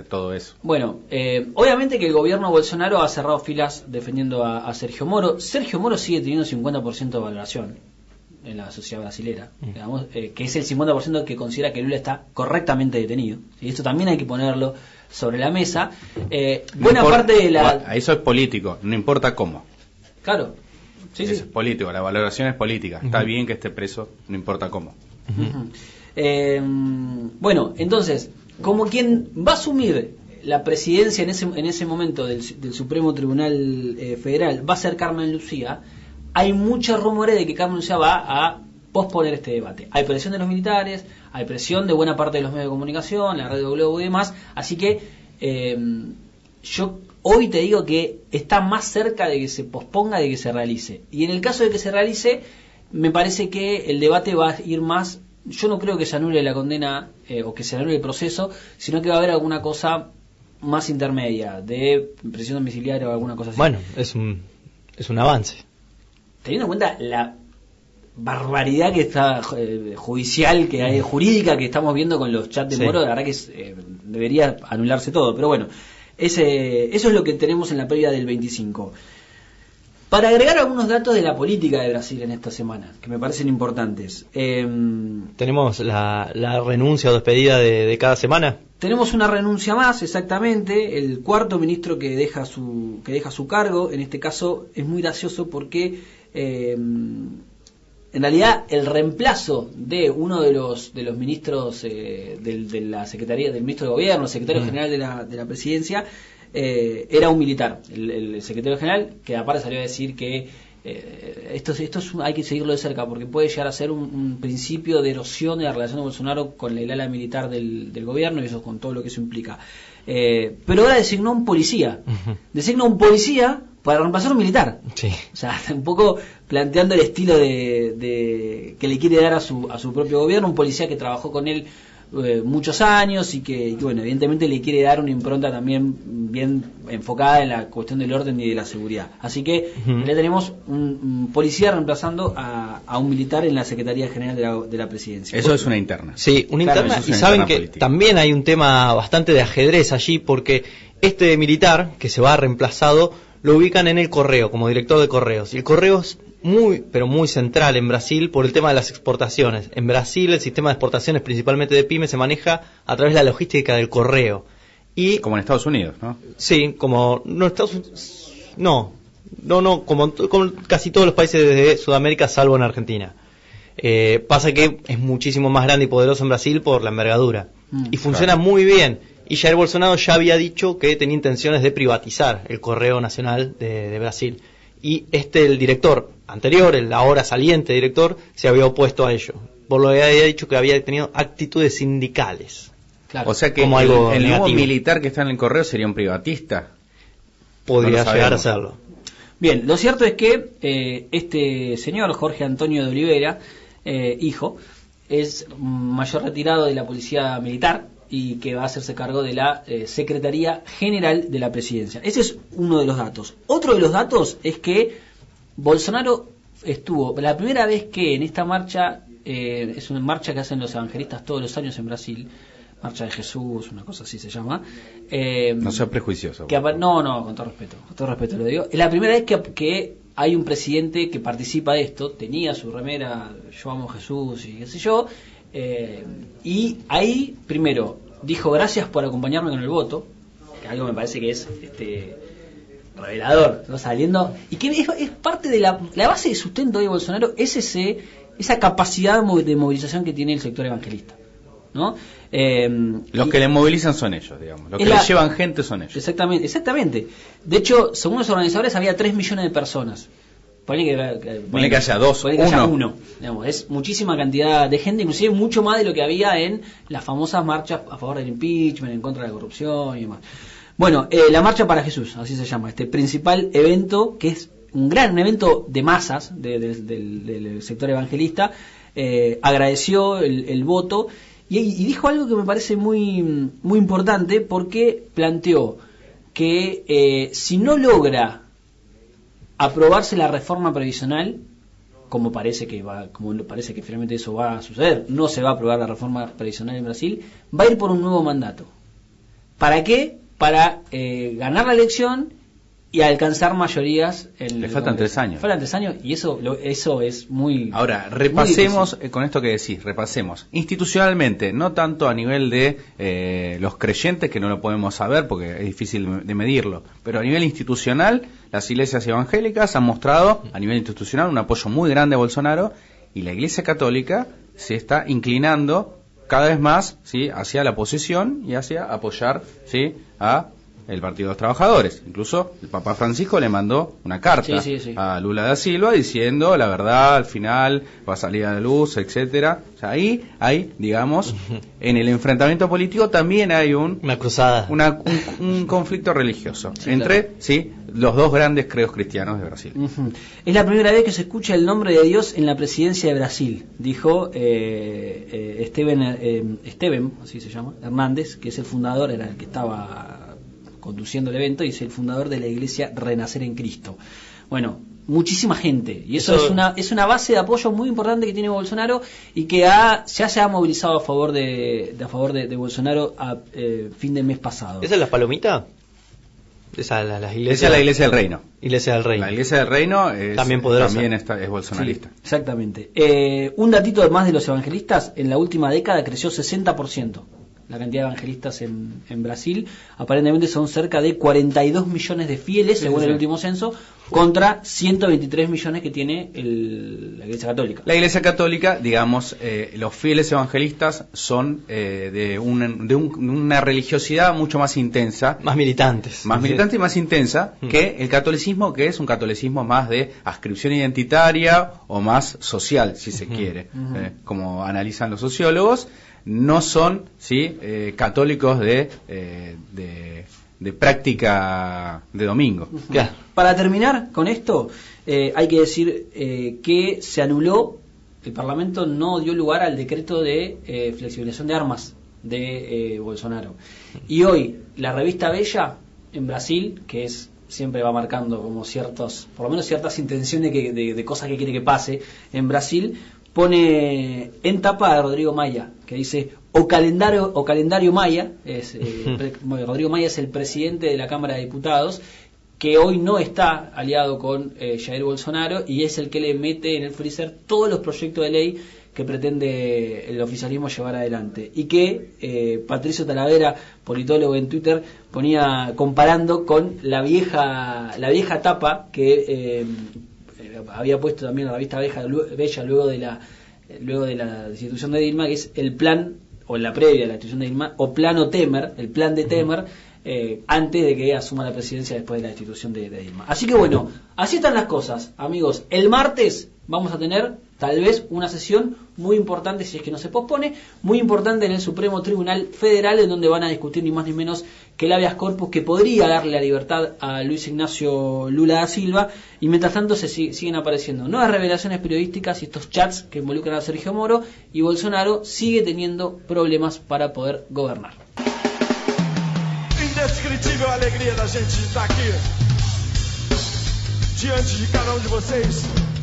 todo eso. Bueno, eh, obviamente que el gobierno Bolsonaro ha cerrado filas defendiendo a, Sergio Moro. Sergio Moro sigue teniendo 50% de valoración en la sociedad brasilera, mm. digamos, eh, que es el 50% que considera que Lula está correctamente detenido. Y esto también hay que ponerlo sobre la mesa. Eh, buena parte de la... Eso es político, no importa cómo. Claro. Sí, es político, la valoración es política. Está bien que esté preso, no importa cómo. Eh, bueno, entonces, como quien va a asumir la presidencia en ese, en ese momento del, Supremo Tribunal eh, Federal va a ser Carmen Lucía, hay muchos rumores de que Carmen Lucía va a posponer este debate. Hay presión de los militares, hay presión de buena parte de los medios de comunicación, la de Globo y demás, así que eh, yo hoy te digo que está más cerca de que se posponga de que se realice. Y en el caso de que se realice, me parece que el debate va a ir más. Yo no creo que se anule la condena eh, o que se anule el proceso, sino que va a haber alguna cosa más intermedia, de presión domiciliaria o alguna cosa así. Bueno, es un, es un avance. Teniendo en cuenta la barbaridad que está eh, judicial, que hay jurídica que estamos viendo con los chats de Moro, la verdad que eh, debería anularse todo. Pero bueno, ese, eso es lo que tenemos en la previa del 25. Para agregar algunos datos de la política de Brasil en esta semana, que me parecen importantes. Em, ¿Tenemos la, renuncia o despedida de, cada semana? Tenemos una renuncia más, exactamente, el cuarto ministro que deja su, que deja su cargo, en este caso es muy gracioso porque em, en realidad el reemplazo de uno de los de los ministros eh, de la secretaría del ministro de gobierno secretario mm. general de la, de la presidencia eh, era un militar el, secretario general que aparte salió a decir que eh, esto, esto hay que seguirlo de cerca porque puede llegar a ser un, principio de erosión de la relación de Bolsonaro con el ala militar del, del, gobierno y eso con todo lo que eso implica pero ahora designó un policía designó un policía para reemplazar un militar. Sí. O sea, un poco planteando el estilo de, que le quiere dar a su, a su propio gobierno, un policía que trabajó con él eh, muchos años y que, y bueno, evidentemente le quiere dar una impronta también bien enfocada en la cuestión del orden y de la seguridad. Así que Ujú. le tenemos un, un policía reemplazando a, a un militar en la Secretaría General de la, de la Presidencia. Eso es una interna. Sí, una Claro, interna. Y saben interna que política. también hay un tema bastante de ajedrez allí, porque este militar que se va reemplazado lo ubican en el correo, como director de correos. Y el correo es muy, pero muy central en Brasil por el tema de las exportaciones. En Brasil el sistema de exportaciones, principalmente de pymes, se maneja a través de la logística del correo. Y Como en Estados Unidos, ¿no? Sí, como no Estados Unidos, no, no, no, como, como casi todos los países de Sudamérica, salvo en Argentina. Eh, pasa que es muchísimo más grande y poderoso en Brasil por la envergadura Mm, y funciona claro. muy bien. Y Jair Bolsonaro ya había dicho que tenía intenciones de privatizar el correo nacional de, de Brasil. Y este, el director anterior, el ahora saliente director, se había opuesto a ello. Por lo que había dicho que había tenido actitudes sindicales. Claro. O sea que Como el, algo el nuevo negativo. militar que está en el correo sería un privatista. Podría No lo llegar a serlo. Bien, lo cierto es que eh, este señor, Jorge Antonio de Olivera, eh, hijo, es mayor retirado de la Policía Militar y que va a hacerse cargo de la eh, Secretaría General de la Presidencia. Ese es uno de los datos. Otro de los datos es que Bolsonaro estuvo, la primera vez que en esta marcha, eh, es una marcha que hacen los evangelistas todos los años en Brasil, Marcha de Jesús, una cosa así se llama. eh, No sea prejuicioso. que no, no, con todo respeto, con todo respeto lo digo. Es la primera vez que, que hay un presidente que participa de esto, tenía su remera, yo amo Jesús y qué sé yo, eh, y ahí, primero, dijo gracias por acompañarme con el voto, que algo me parece que es este revelador, ¿no? saliendo, y que es, es parte de la, la base de sustento de Bolsonaro, es ese, esa capacidad de movilización que tiene el sector evangelista. ¿no? Eh, Los y- que le movilizan son ellos, digamos. Los que la- le llevan gente son ellos. Exactamente, exactamente. De hecho, según los organizadores, había 3 millones de personas. Ponle que, que- Ponle que haya dos, ponle que haya uno. uno. digamos, es muchísima cantidad de gente, inclusive mucho más de lo que había en las famosas marchas a favor del impeachment, en contra de la corrupción y demás. Bueno, eh, la Marcha para Jesús, así se llama, este principal evento que es un gran evento de masas de- de- del, del sector evangelista, eh, agradeció el, el voto y, y dijo algo que me parece muy, muy importante porque planteó que eh, si no logra aprobarse la reforma previsional, como parece que va, como parece que finalmente eso va a suceder, no se va a aprobar la reforma previsional en Brasil, va a ir por un nuevo mandato. ¿Para qué? Para eh, ganar la elección y alcanzar mayorías en Le faltan tres años. Faltan tres años y eso lo- eso es muy Ahora, repasemos eh, con esto que decís, repasemos. Institucionalmente, no tanto a nivel de eh, los creyentes, que no lo podemos saber porque es difícil de medirlo, pero a nivel institucional, las iglesias evangélicas han mostrado a nivel institucional un apoyo muy grande a Bolsonaro y la iglesia católica se está inclinando cada vez más ¿sí? hacia la oposición y hacia apoyar ¿sí? a el Partido de los Trabajadores. Incluso el Papa Francisco le mandó una carta Sí, sí, sí. a Lula da Silva diciendo la verdad al final va a salir a la luz, etcétera. O sea, ahí hay, digamos, en el enfrentamiento político también hay un Una cruzada. una- un, un conflicto religioso entre claro. sí los dos grandes creos cristianos de Brasil. Es la primera vez que se escucha el nombre de Dios en la presidencia de Brasil, dijo eh, eh, Esteban, eh, Esteban, así se llama, Hernández, que es el fundador, era el que estaba conduciendo el evento y es el fundador de la iglesia Renacer en Cristo. Bueno, muchísima gente y eso, Eso- es una es una base de apoyo muy importante que tiene Bolsonaro y que ha, ya se ha movilizado a favor de, de- a favor de, de Bolsonaro a eh, fin del mes pasado. ¿Esa es la palomita? Esa la, las iglesias. Esa es la iglesia del reino. Iglesia del Reino. La iglesia del reino es, También poderosa. también está, es bolsonarista. Sí, exactamente. Eh, un datito más de los evangelistas, en la última década creció 60%. La cantidad de evangelistas en, en Brasil aparentemente son cerca de 42 millones de fieles, Sí, según sí, el sí. último censo, contra 123 millones que tiene el- la Iglesia Católica. La Iglesia Católica, digamos, eh, los fieles evangelistas son eh, de, un- de un- una religiosidad mucho más intensa, Más militantes. más militante y más intensa Mm. que el catolicismo, que es un catolicismo más de adscripción identitaria o más social, si se quiere, eh, como analizan los sociólogos, no son sí eh, católicos de, eh, de, de práctica de domingo. Claro. Para terminar con esto, eh, hay que decir eh, que se anuló, el Parlamento no dio lugar al decreto de flexibilización de armas de Bolsonaro. Y hoy, la revista Bella en Brasil, que es siempre va marcando como ciertos, por lo menos ciertas intenciones que, de, cosas que quiere que pase en Brasil, pone en tapa a Rodrigo Maya, que dice o calendario o calendario Maya, es, eh, Rodrigo Maya es el presidente de la Cámara de Diputados que hoy no está aliado con eh, Jair Bolsonaro y es el que le mete en el freezer todos los proyectos de ley que pretende el oficialismo llevar adelante. Y que eh, Patricio Talavera, politólogo en Twitter, ponía comparando con la vieja la vieja tapa que eh, había puesto también la revista Bella, Bella luego de la luego de la destitución de Dilma, que es el plan o la previa de la destitución de Dilma o plano Temer, el plan de Temer eh, antes de que asuma la presidencia después de la destitución de, Dilma. Así que bueno, así están las cosas, amigos. El martes vamos a tener tal vez una sesión muy importante, si es que no se pospone, muy importante en el Supremo Tribunal Federal, en donde van a discutir ni más ni menos que el habeas corpus que podría darle la libertad a Luis Ignacio Lula da Silva, y mientras tanto se siguen apareciendo nuevas revelaciones periodísticas y estos chats que involucran a Sergio Moro, y Bolsonaro sigue teniendo problemas para poder gobernar. alegria da gente estar aqui diante de cada um de vocês.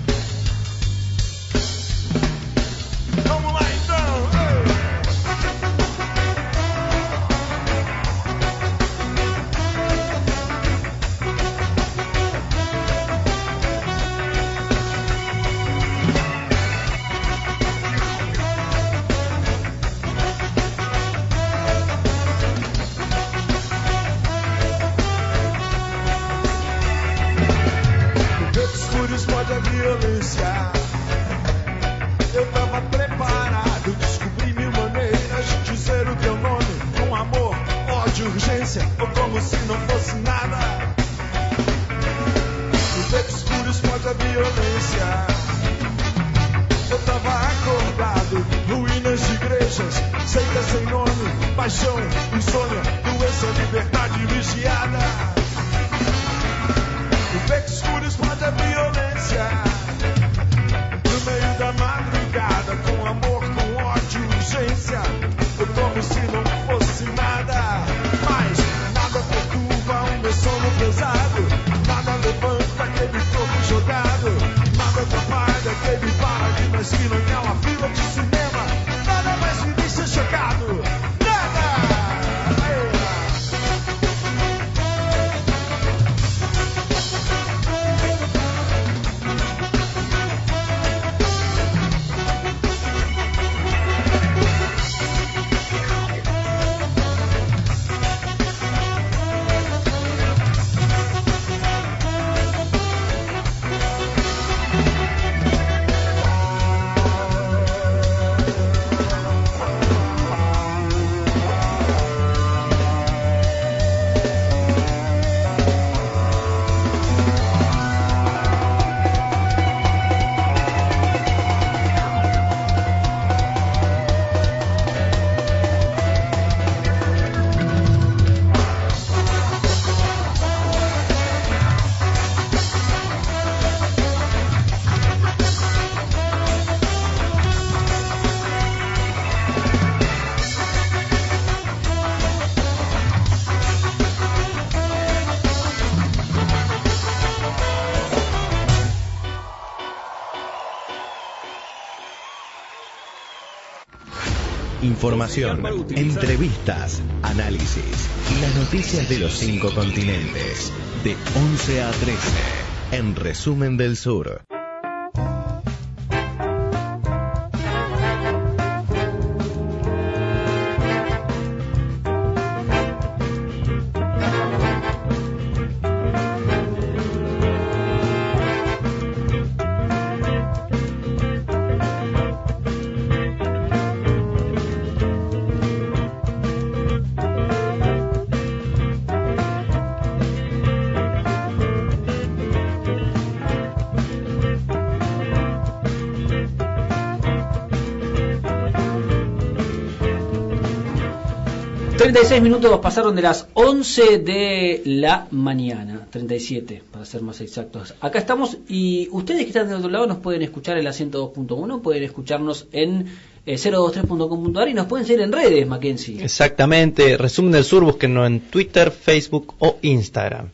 Información, entrevistas, análisis y las noticias de los cinco continentes. De 11 a 13. En resumen del sur. 36 minutos pasaron de las 11 de la mañana, 37 para ser más exactos. Acá estamos y ustedes que están del otro lado nos pueden escuchar en la 102.1, pueden escucharnos en eh, 023.com.ar y nos pueden seguir en redes, Mackenzie. Exactamente, resumen del sur, búsquenlo en Twitter, Facebook o Instagram.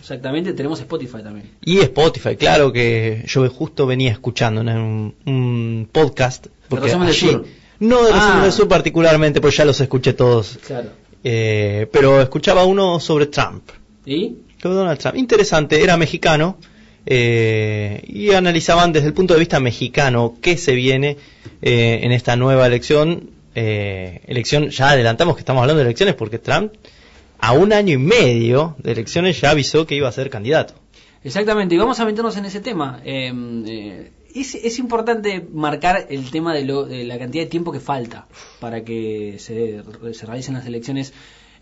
Exactamente, tenemos Spotify también. Y Spotify, claro que yo justo venía escuchando un, un podcast. Porque allí- Sur? No de Resumen Ah. del Sur particularmente, porque ya los escuché todos. Claro. Eh, pero escuchaba uno sobre Trump. ¿Y? sobre Donald Trump. Interesante, era mexicano. eh, y analizaban desde el punto de vista mexicano qué se viene eh, en esta nueva elección. eh, elección, ya adelantamos que estamos hablando de elecciones porque Trump a un año y medio de elecciones ya avisó que iba a ser candidato. Exactamente, y vamos a meternos en ese tema. Eh, eh, es, es importante marcar el tema de, lo- de la cantidad de tiempo que falta para que se, se realicen las elecciones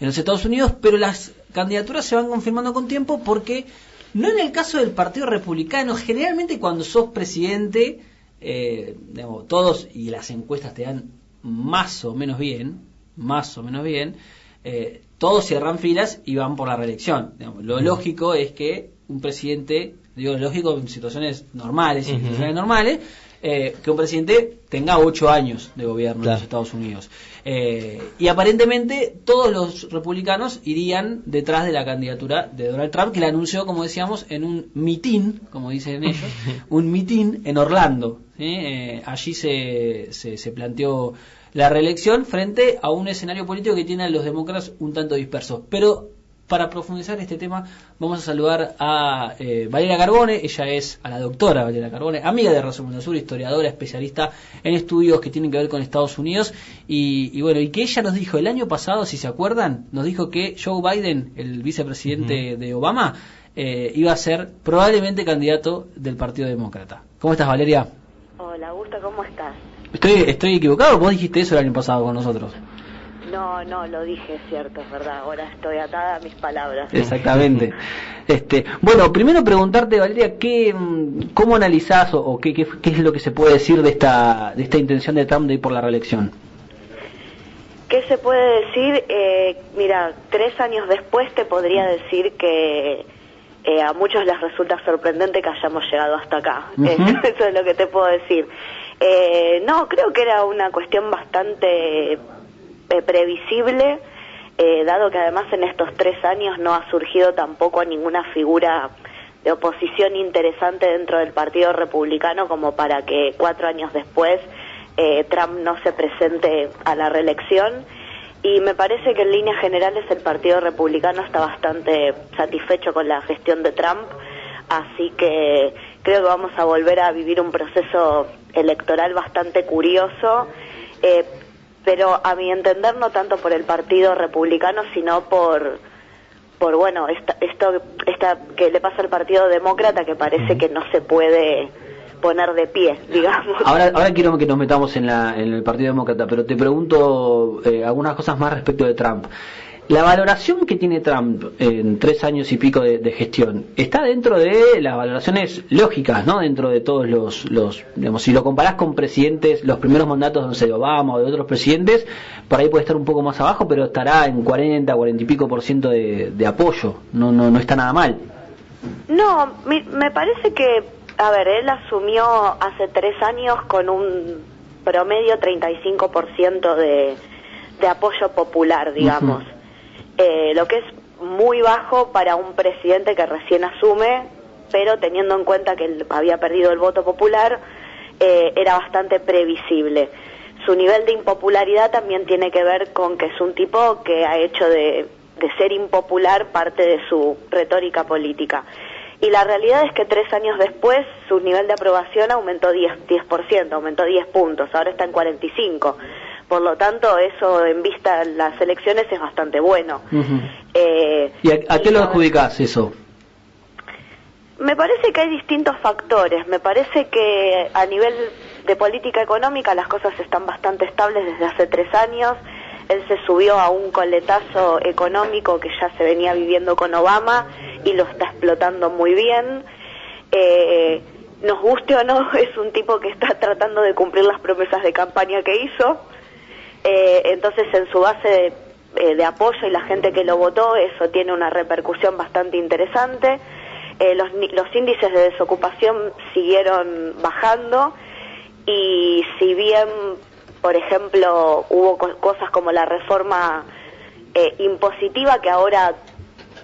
en los Estados Unidos, pero las candidaturas se van confirmando con tiempo porque no en el caso del Partido Republicano, generalmente cuando sos presidente, eh, digamos, todos y las encuestas te dan más o menos bien, más o menos bien, eh, todos cierran filas y van por la reelección. Digamos, lo lógico es que un presidente, digo lógico en situaciones normales, Ujú. situaciones normales, eh, que un presidente tenga ocho años de gobierno en los Estados Unidos. Eh, y aparentemente todos los republicanos irían detrás de la candidatura de Donald Trump, que la anunció, como decíamos, en un mitin, como dicen ellos, un mitin en Orlando. ¿sí? Eh, allí se, se, se planteó la reelección frente a un escenario político que tiene a los demócratas un tanto dispersos. Pero para profundizar este tema, vamos a saludar a eh, Valeria Carbone. Ella es a la doctora Valeria Carbone, amiga de Resumen del Sur, historiadora, especialista en estudios que tienen que ver con Estados Unidos. Y, y bueno, y que ella nos dijo el año pasado, si se acuerdan, nos dijo que Joe Biden, el vicepresidente de Obama, eh, iba a ser probablemente candidato del Partido Demócrata. ¿Cómo estás, Valeria? Hola, Augusto, ¿cómo estás? Estoy, estoy equivocado, vos dijiste eso el año pasado con nosotros. No, no, lo dije, es cierto, es verdad. Ahora estoy atada a mis palabras. Exactamente. Este, bueno, primero preguntarte, Valeria, ¿qué, mm, ¿cómo analizás o, o qué, qué, qué es lo que se puede decir de esta, de esta intención de Trump de ir por la reelección? ¿Qué se puede decir? Eh, mira, tres años después te podría decir que eh, a muchos les resulta sorprendente que hayamos llegado hasta acá. Eso es lo que te puedo decir. Eh, no, creo que era una cuestión bastante eh, previsible, eh, dado que además en estos tres años no ha surgido tampoco ninguna figura de oposición interesante dentro del Partido Republicano como para que cuatro años después eh, Trump no se presente a la reelección. Y me parece que en líneas generales el Partido Republicano está bastante satisfecho con la gestión de Trump, así que creo que vamos a volver a vivir un proceso electoral bastante curioso, pero a mi entender no tanto por el Partido Republicano, sino por por bueno esta, esto esta que le pasa al Partido Demócrata que parece que no se puede poner de pie, digamos. Ahora, ahora quiero que nos metamos en, la, en el Partido Demócrata, pero te pregunto eh, algunas cosas más respecto de Trump. La valoración que tiene Trump en tres años y pico de, de gestión está dentro de las valoraciones lógicas, ¿no? Dentro de todos los, los, digamos, si lo comparás con presidentes, los primeros mandatos no sé, de Obama o de otros presidentes, por ahí puede estar un poco más abajo, pero estará en 40, 40 y pico por ciento de, de apoyo. No, no, no está nada mal. No, mi- me parece que, a ver, él asumió hace tres años con un promedio 35% de, de apoyo popular, digamos. Eh, lo que es muy bajo para un presidente que recién asume, pero teniendo en cuenta que él había perdido el voto popular, eh, era bastante previsible. Su nivel de impopularidad también tiene que ver con que es un tipo que ha hecho de, de ser impopular parte de su retórica política. Y la realidad es que tres años después su nivel de aprobación aumentó 10%, 10% aumentó 10 puntos, ahora está en 45. Por lo tanto, eso en vista de las elecciones es bastante bueno. Eh, ¿Y a, a qué lo adjudicás eso? me parece que hay distintos factores. Me parece que a nivel de política económica las cosas están bastante estables desde hace tres años. Él se subió a un coletazo económico que ya se venía viviendo con Obama y lo está explotando muy bien. Eh, nos guste o no, es un tipo que está tratando de cumplir las promesas de campaña que hizo. Eh, entonces, en su base de, eh, de apoyo y la gente que lo votó, eso tiene una repercusión bastante interesante. Eh, los, los índices de desocupación siguieron bajando y si bien por ejemplo, hubo co- cosas como la reforma eh, impositiva que ahora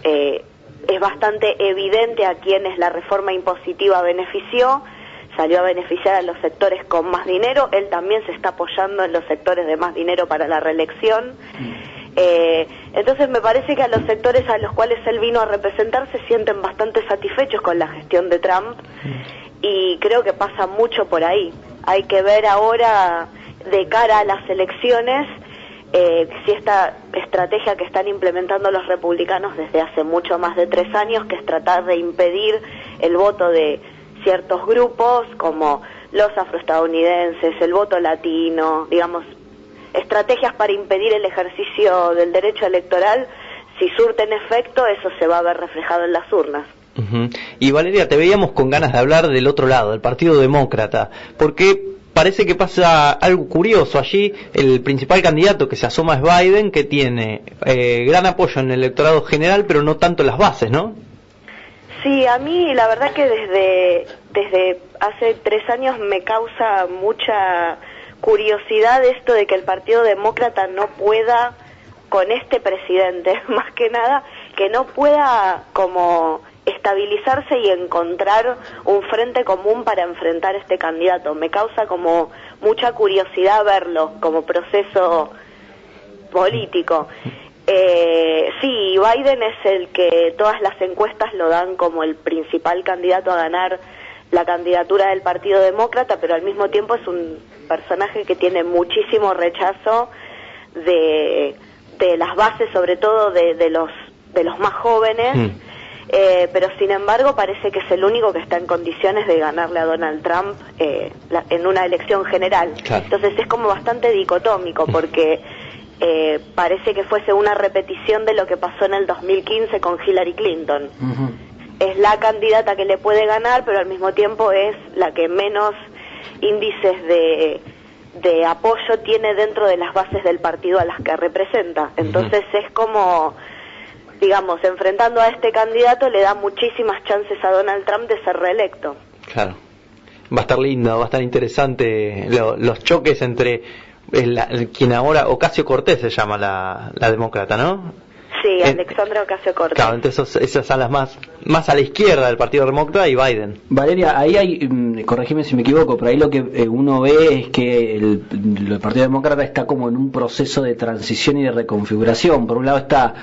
eh, es bastante evidente a quienes la reforma impositiva benefició, salió a beneficiar a los sectores con más dinero, él también se está apoyando en los sectores de más dinero para la reelección. Eh, entonces me parece que a los sectores a los cuales él vino a representar se sienten bastante satisfechos con la gestión de Trump y creo que pasa mucho por ahí. Hay que ver ahora de cara a las elecciones eh, si esta estrategia que están implementando los republicanos desde hace mucho más de tres años, que es tratar de impedir el voto de ciertos grupos como los afroestadounidenses, el voto latino, digamos, estrategias para impedir el ejercicio del derecho electoral, si surten efecto, eso se va a ver reflejado en las urnas. Ujú. Y Valeria, te veíamos con ganas de hablar del otro lado, del Partido Demócrata, porque parece que pasa algo curioso allí. El principal candidato que se asoma es Biden, que tiene eh, gran apoyo en el electorado general, pero no tanto en las bases, ¿no? Sí, a mí la verdad que desde, desde hace tres años me causa mucha curiosidad esto de que el Partido Demócrata no pueda, con este presidente, más que nada, que no pueda como estabilizarse y encontrar un frente común para enfrentar este candidato. Me causa como mucha curiosidad verlo como proceso político. Eh, sí, Biden es el que todas las encuestas lo dan como el principal candidato a ganar la candidatura del Partido Demócrata, pero al mismo tiempo es un personaje que tiene muchísimo rechazo de, de las bases, sobre todo de, de los de los más jóvenes. Mm. Eh, pero sin embargo parece que es el único que está en condiciones de ganarle a Donald Trump eh, la- en una elección general. Claro. Entonces es como bastante dicotómico porque eh, parece que fuese una repetición de lo que pasó en el 2015 con Hillary Clinton. Es la candidata que le puede ganar, pero al mismo tiempo es la que menos índices de, de apoyo tiene dentro de las bases del partido a las que representa. Entonces es como digamos, enfrentando a este candidato le da muchísimas chances a Donald Trump de ser reelecto. Claro. Va a estar lindo, va a estar interesante lo- los choques entre el, el- quien ahora, Ocasio Cortés se llama la, la demócrata, ¿no? Sí, Alexandra Ocasio Cortés. Claro, entonces esos- esas son las más, más a la izquierda del Partido Demócrata y Biden. Valeria, ahí hay, mm, corregime si me equivoco, pero ahí lo que eh, uno ve es que el, el Partido Demócrata está como en un proceso de transición y de reconfiguración. Por un lado está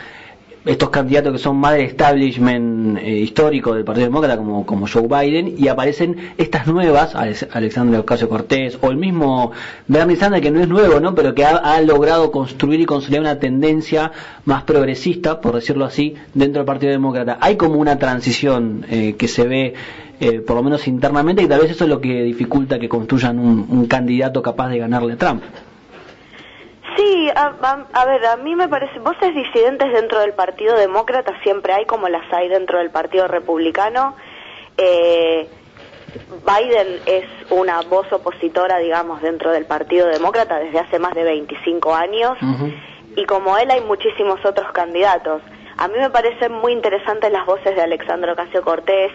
estos candidatos que son más del establishment eh, histórico del Partido Demócrata como, como Joe Biden y aparecen estas nuevas, Alex- Alexandria Ocasio Cortés o el mismo Bernie Sanders que no es nuevo, ¿no? pero que ha, ha logrado construir y consolidar una tendencia más progresista, por decirlo así, dentro del Partido Demócrata. Hay como una transición eh, que se ve eh, por lo menos internamente y tal vez eso es lo que dificulta que construyan un, un candidato capaz de ganarle a Trump. Sí, a, a- a ver, a mí me parece, voces disidentes dentro del Partido Demócrata siempre hay, como las hay dentro del Partido Republicano. Eh, Biden es una voz opositora, digamos, dentro del Partido Demócrata desde hace más de 25 años y como él hay muchísimos otros candidatos. A mí me parecen muy interesantes las voces de Alexandra Ocasio Cortés,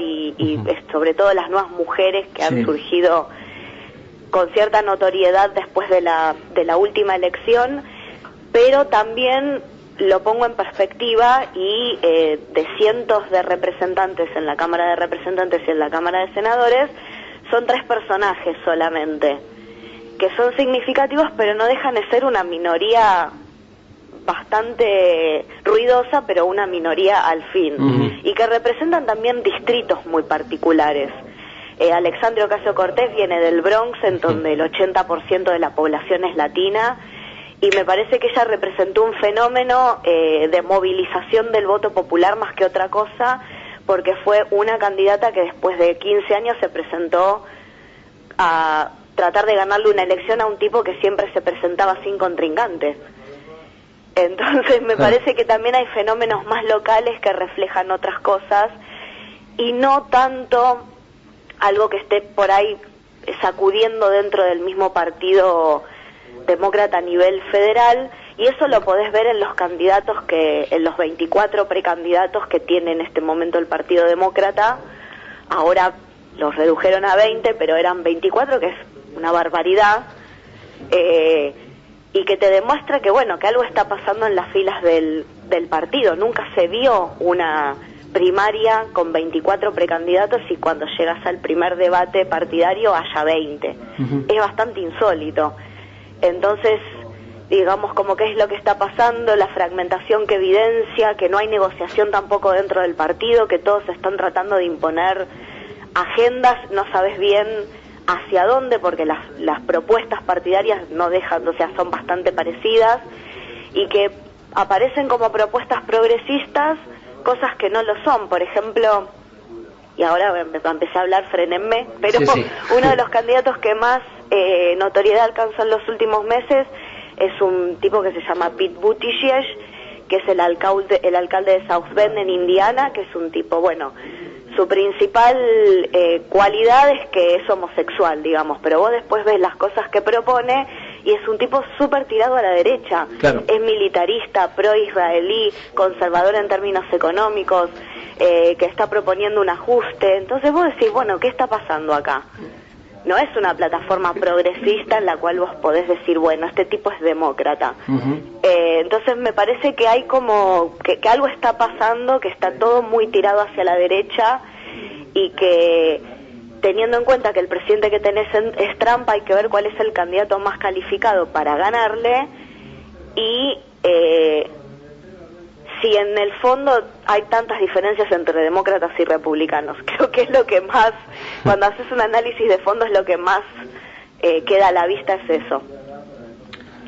y, y Ujú. eh, sobre todo las nuevas mujeres que Sí. han surgido con cierta notoriedad después de la, de la última elección, pero también lo pongo en perspectiva y eh, de cientos de representantes en la Cámara de Representantes y en la Cámara de Senadores, son tres personajes solamente, que son significativos pero no dejan de ser una minoría bastante ruidosa, pero una minoría al fin, y que representan también distritos muy particulares. Eh, Alexandria Ocasio Cortés viene del Bronx, en donde el 80% de la población es latina, y me parece que ella representó un fenómeno eh, de movilización del voto popular más que otra cosa, porque fue una candidata que después de 15 años se presentó a tratar de ganarle una elección a un tipo que siempre se presentaba sin contrincante. Entonces me Claro. parece que también hay fenómenos más locales que reflejan otras cosas y no tanto algo que esté por ahí sacudiendo dentro del mismo partido demócrata a nivel federal y eso lo podés ver en los candidatos que en los 24 precandidatos que tiene en este momento el Partido Demócrata ahora los redujeron a 20 pero eran 24 que es una barbaridad eh, y que te demuestra que, bueno, que algo está pasando en las filas del, del partido. Nunca se vio una primaria con 24 precandidatos y cuando llegas al primer debate partidario haya 20. Es bastante insólito. Entonces, digamos como qué es lo que está pasando, la fragmentación que evidencia, que no hay negociación tampoco dentro del partido, que todos están tratando de imponer agendas, no sabes bien hacia dónde, porque las, las propuestas partidarias no dejan, o sea, son bastante parecidas, y que aparecen como propuestas progresistas cosas que no lo son, por ejemplo, y ahora em- empecé a hablar, frenenme, pero Sí, sí. uno de los candidatos que más eh, notoriedad alcanzó en los últimos meses es un tipo que se llama Pete Buttigieg, que es el alcalde, el alcalde de South Bend en Indiana, que es un tipo, bueno, su principal eh, cualidad es que es homosexual, digamos, pero vos después ves las cosas que propone y es un tipo súper tirado a la derecha. Claro. Es militarista, pro-israelí, conservador en términos económicos, eh, que está proponiendo un ajuste. Entonces vos decís, bueno, ¿qué está pasando acá? No es una plataforma progresista en la cual vos podés decir, bueno, este tipo es demócrata. Eh, entonces me parece que hay como que, que algo está pasando, que está todo muy tirado hacia la derecha y que teniendo en cuenta que el presidente que tenés en- es Trump, hay que ver cuál es el candidato más calificado para ganarle y eh, si en el fondo hay tantas diferencias entre demócratas y republicanos. Creo que es lo que más, cuando haces un análisis de fondo es lo que más eh, queda a la vista es eso.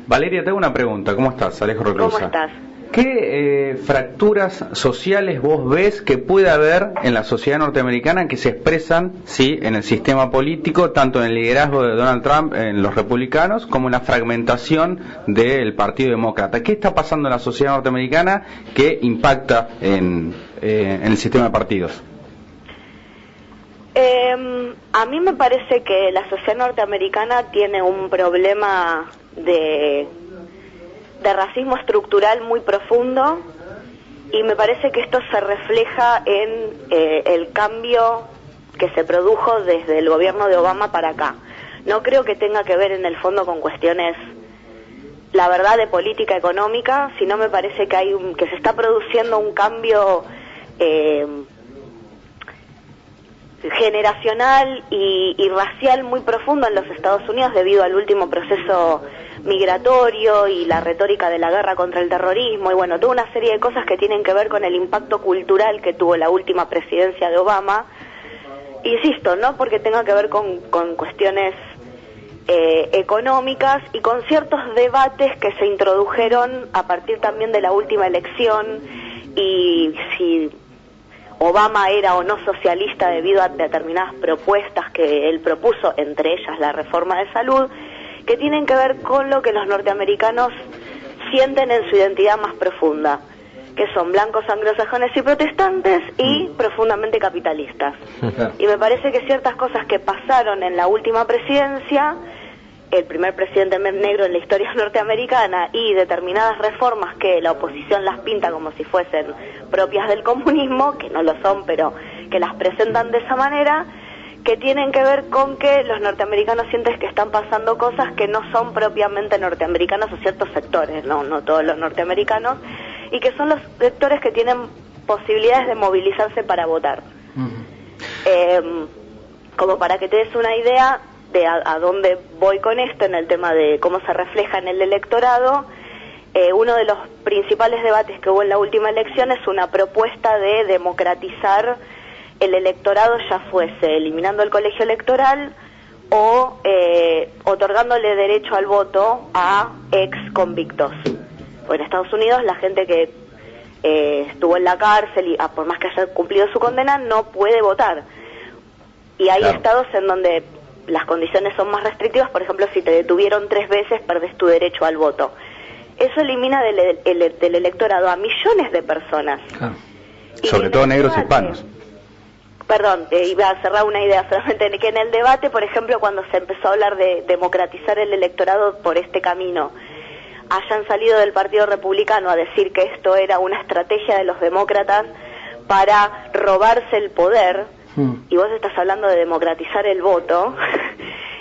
Valeria, te hago una pregunta. ¿Cómo estás? Alejo Reclusa. ¿Cómo estás? ¿Qué eh, fracturas sociales vos ves que puede haber en la sociedad norteamericana que se expresan, sí, en el sistema político, tanto en el liderazgo de Donald Trump, en los republicanos, como en la fragmentación del Partido Demócrata? ¿Qué está pasando en la sociedad norteamericana que impacta en, eh, en el sistema de partidos? Eh, a mí me parece que la sociedad norteamericana tiene un problema de, de racismo estructural muy profundo y me parece que esto se refleja en eh, el cambio que se produjo desde el gobierno de Obama para acá. No creo que tenga que ver en el fondo con cuestiones, la verdad, de política económica, sino me parece que hay un, que se está produciendo un cambio eh, generacional y, y racial muy profundo en los Estados Unidos debido al último proceso migratorio y la retórica de la guerra contra el terrorismo. Y bueno, toda una serie de cosas que tienen que ver con el impacto cultural que tuvo la última presidencia de Obama. Insisto, no porque tenga que ver con, con cuestiones eh, económicas y con ciertos debates que se introdujeron a partir también de la última elección. Y si Obama era o no socialista debido a determinadas propuestas que él propuso, entre ellas la reforma de salud, que tienen que ver con lo que los norteamericanos sienten en su identidad más profunda, que son blancos anglosajones y protestantes y profundamente capitalistas. Y me parece que ciertas cosas que pasaron en la última presidencia, el primer presidente negro en la historia norteamericana y determinadas reformas que la oposición las pinta como si fuesen propias del comunismo, que no lo son, pero que las presentan de esa manera, que tienen que ver con que los norteamericanos sienten que están pasando cosas que no son propiamente norteamericanas o ciertos sectores, no, no todos los norteamericanos, y que son los sectores que tienen posibilidades de movilizarse para votar. Eh, como para que te des una idea de a, a dónde voy con esto en el tema de cómo se refleja en el electorado, eh, uno de los principales debates que hubo en la última elección es una propuesta de democratizar el electorado, ya fuese eliminando el colegio electoral o eh, otorgándole derecho al voto a ex convictos. Pues en Estados Unidos la gente que eh, estuvo en la cárcel y ah, por más que haya cumplido su condena no puede votar. Y hay Claro. estados en donde las condiciones son más restrictivas, por ejemplo, si te detuvieron tres veces, perdés tu derecho al voto. Eso elimina del, el- del electorado a millones de personas. Sobre todo negros debate- hispanos. Perdón, eh, iba a cerrar una idea solamente, que en el debate, por ejemplo, cuando se empezó a hablar de democratizar el electorado por este camino, hayan salido del Partido Republicano a decir que esto era una estrategia de los demócratas para robarse el poder, Mm. y vos estás hablando de democratizar el voto,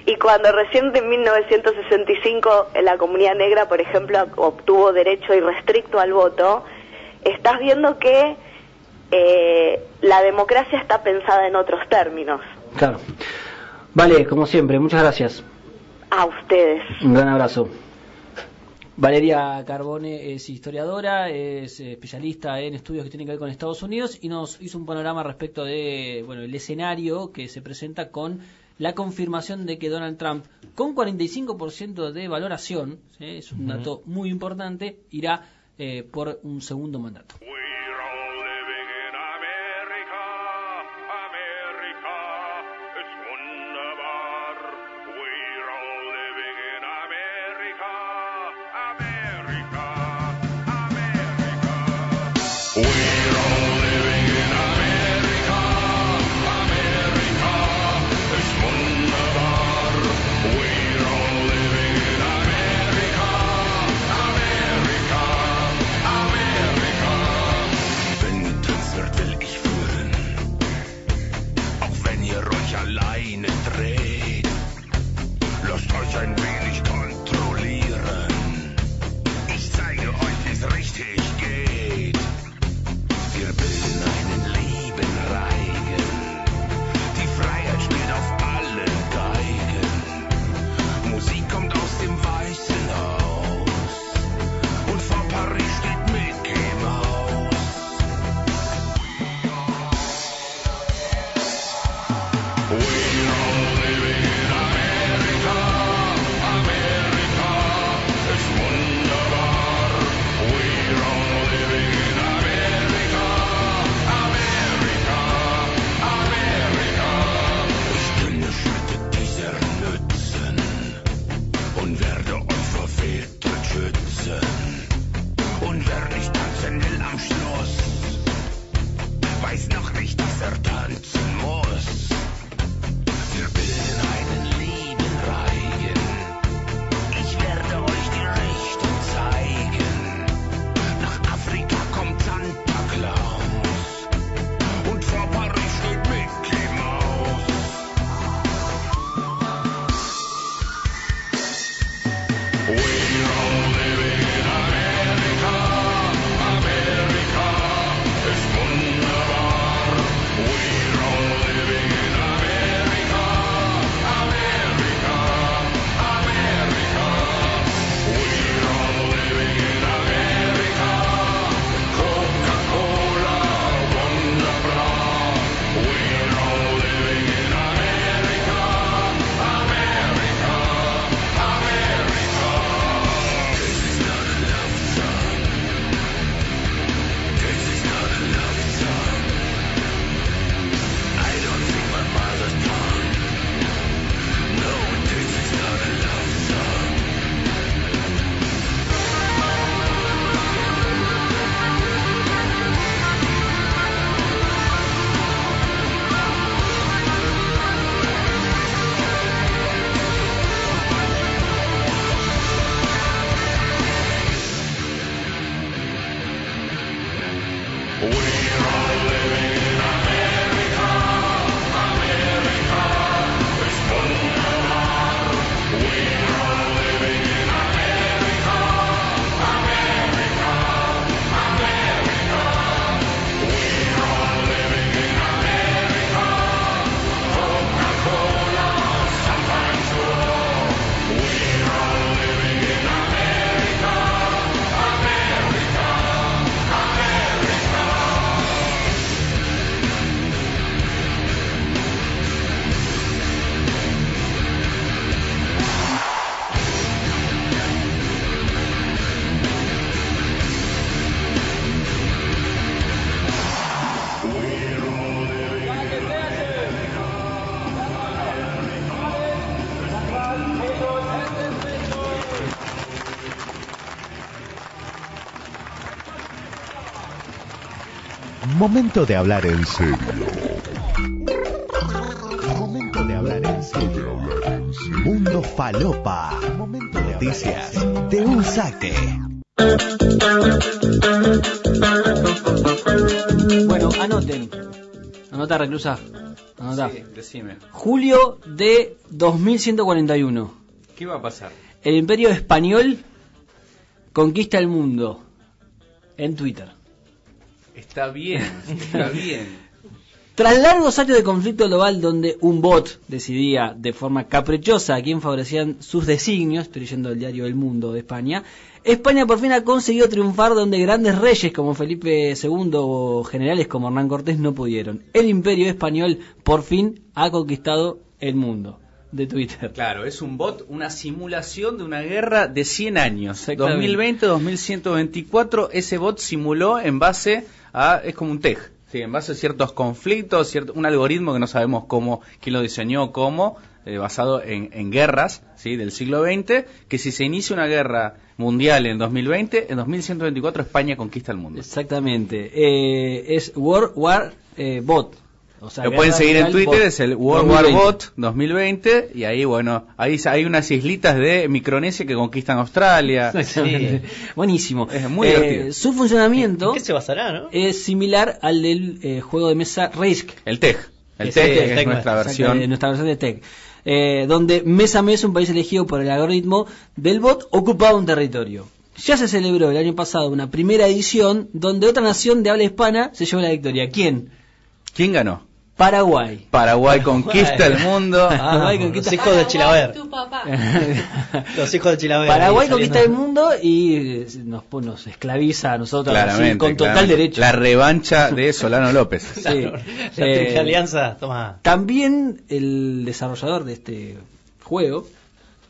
Y cuando recién en 1965 la comunidad negra, por ejemplo, obtuvo derecho irrestricto al voto, estás viendo que eh, la democracia está pensada en otros términos. Claro. Vale, como siempre, muchas gracias. A ustedes. Un gran abrazo. Valeria Carbone es historiadora, es especialista en estudios que tienen que ver con Estados Unidos y nos hizo un panorama respecto de bueno el escenario que se presenta con la confirmación de que Donald Trump, con 45% de valoración, ¿sí? es un dato muy importante, irá eh, por un segundo mandato. Wait. Momento de hablar en serio. Momento de hablar en serio. Mundo falopa. Momento de noticias de un saque. Bueno, anoten. Anota reclusa. Anotá. Sí, decime. Julio de 2141. ¿Qué va a pasar? El imperio español conquista el mundo. En Twitter. Está bien, está bien. Tras largos años de conflicto global donde un bot decidía de forma caprichosa a quién favorecían sus designios, estoy leyendo el diario El Mundo de España, España por fin ha conseguido triunfar donde grandes reyes como Felipe II o generales como Hernán Cortés no pudieron. El imperio español por fin ha conquistado el mundo de Twitter. Claro, es un bot, una simulación de una guerra de 100 años. Exactamente. 2020-2124, ese bot simuló en base a, es como un TEG, ¿sí? en base a ciertos conflictos, cierto, un algoritmo que no sabemos cómo, quién lo diseñó, cómo, eh, basado en, en guerras ¿sí? del siglo XX, que si se inicia una guerra mundial en 2020, en 2124 España conquista el mundo. Exactamente. Eh, es World War eh, Bot. O sea, Lo pueden seguir en Twitter, Bot es el World War 2020. Bot 2020 y ahí bueno, ahí hay unas islitas de Micronesia que conquistan Australia. Buenísimo. Es muy Eh, divertido. Su funcionamiento ¿En qué se basará, no? es similar al del eh, juego de mesa Risk. El TEG, el TEG es es TEG, nuestra versión. nuestra versión de Tech. Eh, donde mes a mes un país elegido por el algoritmo del bot ocupaba un territorio. Ya se celebró el año pasado una primera edición donde otra nación de habla hispana se llevó la victoria. ¿Quién? ¿Quién ganó? Paraguay. Paraguay conquista el mundo. Paraguay conquista- Los hijos de Chilaver. Tu papá. Los hijos de Chilaver. Paraguay conquista el mundo y eh, nos, pone- nos esclaviza a nosotros así, con total claramente. derecho. La revancha de Solano López. Sí. Claro, La Eh, Triple Alianza, toma. También el desarrollador de este juego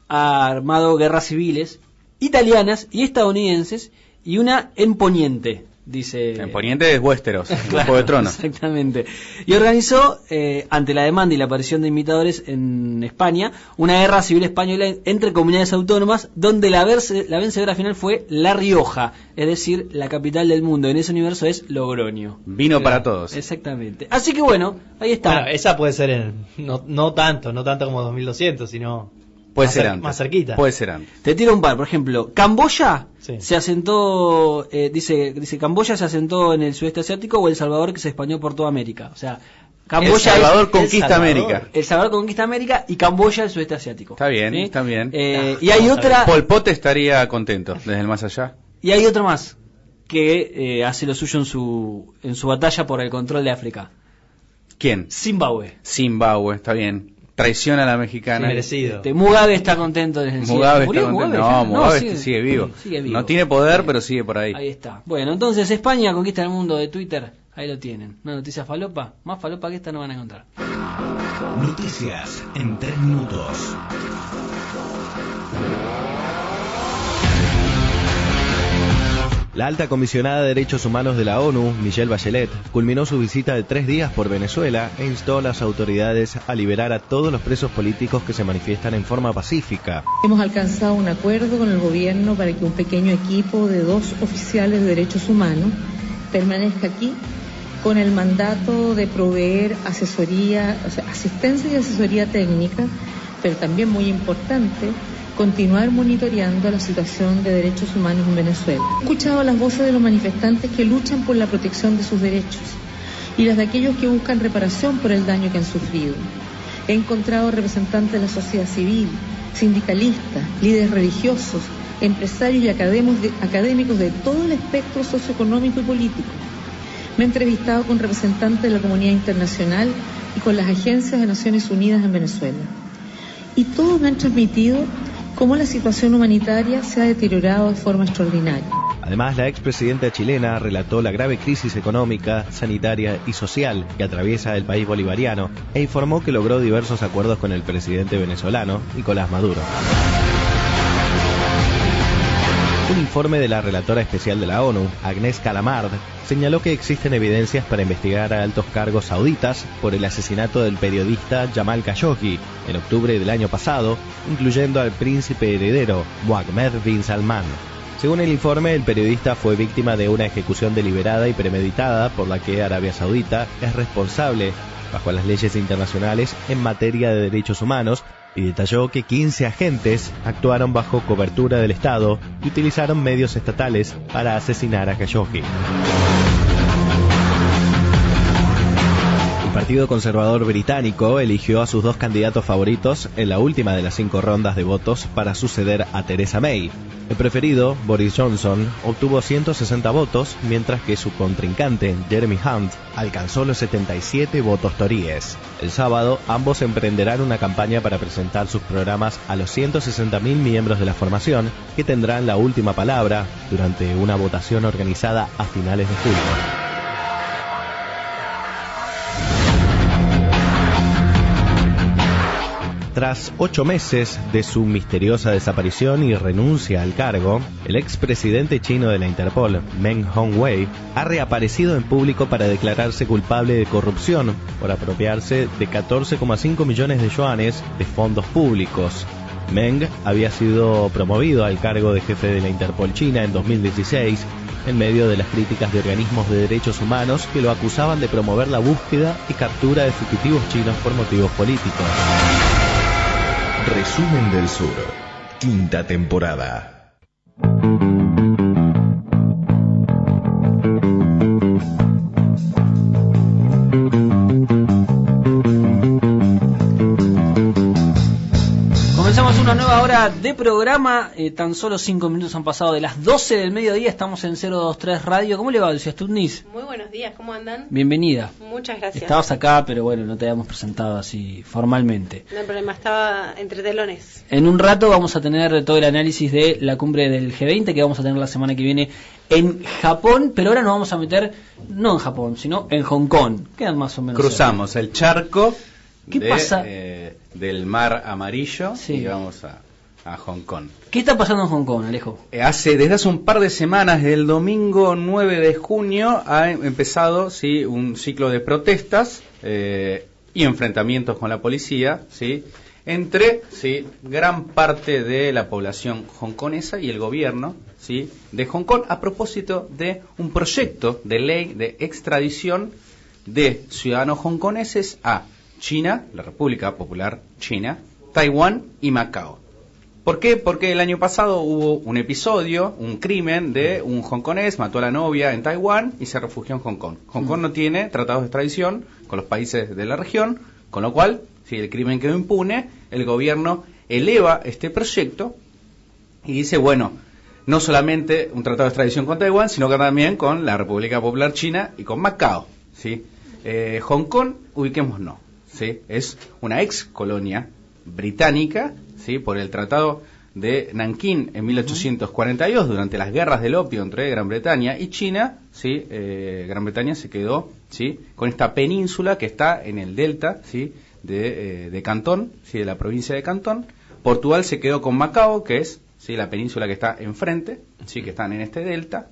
ha armado guerras civiles italianas y estadounidenses y una en Poniente, dice. En Poniente es Westeros, el Claro, Juego de Tronos. Exactamente. Y organizó, eh, ante la demanda y la aparición de imitadores en España, una guerra civil española entre comunidades autónomas, donde la, verse- la vencedora final fue La Rioja, es decir, la capital del mundo. En ese universo es Logroño. Vino para todos. Exactamente. Así que bueno, ahí está. Bueno, esa puede ser en, no, no tanto, no tanto como 2200, sino Puede más ser antes. más cerquita. Puede ser antes. Te tiro un par, por ejemplo, Camboya Sí. se asentó, eh, dice, dice Camboya se asentó en el sudeste asiático o El Salvador que se expandió por toda América. O sea, Camboya El Salvador es- conquista El Salvador. América. El Salvador conquista América y Camboya el sudeste asiático. Está bien, ¿Sí? está bien. Eh, Ah, y hay otra, Pol Pot estaría contento desde el más allá. y hay otro más que eh, hace lo suyo en su en su batalla por el control de África. ¿Quién? Zimbabue. Zimbabue, está bien. Traiciona a la mexicana. merecido. Este, Mugabe está contento desde el. Mugabe está ¿Murió contento. Mugabe? No. Mugabe sigue vivo. sigue vivo. No tiene poder, Sí. pero sigue por ahí. Ahí está. Bueno, entonces España conquista el mundo de Twitter. Ahí lo tienen. Una noticia falopa. Más falopa que esta no van a encontrar. Noticias en tres minutos. La alta comisionada de Derechos Humanos de la ONU, Michelle Bachelet, culminó su visita de tres días por Venezuela e instó a las autoridades a liberar a todos los presos políticos que se manifiestan en forma pacífica. Hemos alcanzado un acuerdo con el gobierno para que un pequeño equipo de dos oficiales de derechos humanos permanezca aquí con el mandato de proveer asesoría, o sea, asistencia y asesoría técnica, pero también muy importante, continuar monitoreando la situación de derechos humanos en Venezuela. He escuchado las voces de los manifestantes que luchan por la protección de sus derechos y las de aquellos que buscan reparación por el daño que han sufrido. He encontrado representantes de la sociedad civil, sindicalistas, líderes religiosos, empresarios y académicos de, todo el espectro socioeconómico y político. Me he entrevistado con representantes de la comunidad internacional y con las agencias de Naciones Unidas en Venezuela. Y todos me han transmitido cómo la situación humanitaria se ha deteriorado de forma extraordinaria. Además, la expresidenta chilena relató la grave crisis económica, sanitaria y social que atraviesa el país bolivariano e informó que logró diversos acuerdos con el presidente venezolano, Nicolás Maduro. Informe de la relatora especial de la ONU, Agnès Calamard, señaló que existen evidencias para investigar a altos cargos sauditas por el asesinato del periodista Jamal Khashoggi en octubre del año pasado, incluyendo al príncipe heredero Mohammed bin Salman. Según el informe, el periodista fue víctima de una ejecución deliberada y premeditada por la que Arabia Saudita es responsable bajo las leyes internacionales en materia de derechos humanos y detalló que 15 agentes actuaron bajo cobertura del Estado y utilizaron medios estatales para asesinar a Khashoggi. El Partido Conservador Británico eligió a sus dos candidatos favoritos en la última de las cinco rondas de votos para suceder a Theresa May. El preferido, Boris Johnson, obtuvo 160 votos, mientras que su contrincante, Jeremy Hunt, alcanzó los 77 votos toríes. El sábado, ambos emprenderán una campaña para presentar sus programas a los 160.000 miembros de la formación, que tendrán la última palabra durante una votación organizada a finales de julio. Tras ocho meses de su misteriosa desaparición y renuncia al cargo, el expresidente chino de la Interpol, Meng Hongwei, ha reaparecido en público para declararse culpable de corrupción por apropiarse de 14,5 millones de yuanes de fondos públicos. Meng había sido promovido al cargo de jefe de la Interpol China en 2016 en medio de las críticas de organismos de derechos humanos que lo acusaban de promover la búsqueda y captura de fugitivos chinos por motivos políticos. Resumen del Sur, quinta temporada. Nueva hora de programa. eh, tan solo cinco minutos han pasado de las 12 del mediodía. Estamos en 023 Radio. ¿Cómo le va, Lucía Stutnis? Muy buenos días, ¿cómo andan? Bienvenida. Muchas gracias. Estabas acá, pero bueno, no te habíamos presentado así formalmente. No hay problema, estaba entre telones. En un rato vamos a tener todo el análisis de la cumbre del G20 que vamos a tener la semana que viene en Japón, pero ahora nos vamos a meter no en Japón, sino en Hong Kong. Quedan más o menos. Cruzamos el charco ¿Qué de, pasa? eh, del mar amarillo Sí. y vamos a, a Hong Kong. ¿Qué está pasando en Hong Kong, Alejo? Eh, Hace, desde hace un par de semanas, desde el domingo 9 de junio, ha em- empezado ¿sí? un ciclo de protestas eh, y enfrentamientos con la policía ¿sí? entre ¿sí? gran parte de la población hongkonesa y el gobierno ¿sí? de Hong Kong a propósito de un proyecto de ley de extradición de ciudadanos hongkoneses a China, la República Popular China, Taiwán y Macao. ¿Por qué? Porque el año pasado hubo un episodio, un crimen de un hongkonés, mató a la novia en Taiwán y se refugió en Hong Kong. Hong Kong no tiene tratados de extradición con los países de la región, con lo cual, si el crimen quedó impune, el gobierno eleva este proyecto y dice, bueno, no solamente un tratado de extradición con Taiwán, sino que también con la República Popular China y con Macao. ¿sí? Eh, Hong Kong, ubiquémonos, ¿sí? es una ex colonia británica ¿sí? por el Tratado de Nankín en 1842, durante las guerras del opio entre Gran Bretaña y China, ¿sí? Eh, Gran Bretaña se quedó ¿sí? con esta península que está en el delta ¿sí? de, eh, de Cantón, ¿sí? de la provincia de Cantón. Portugal se quedó con Macao, que es ¿sí? la península que está enfrente, ¿sí? que están en este delta.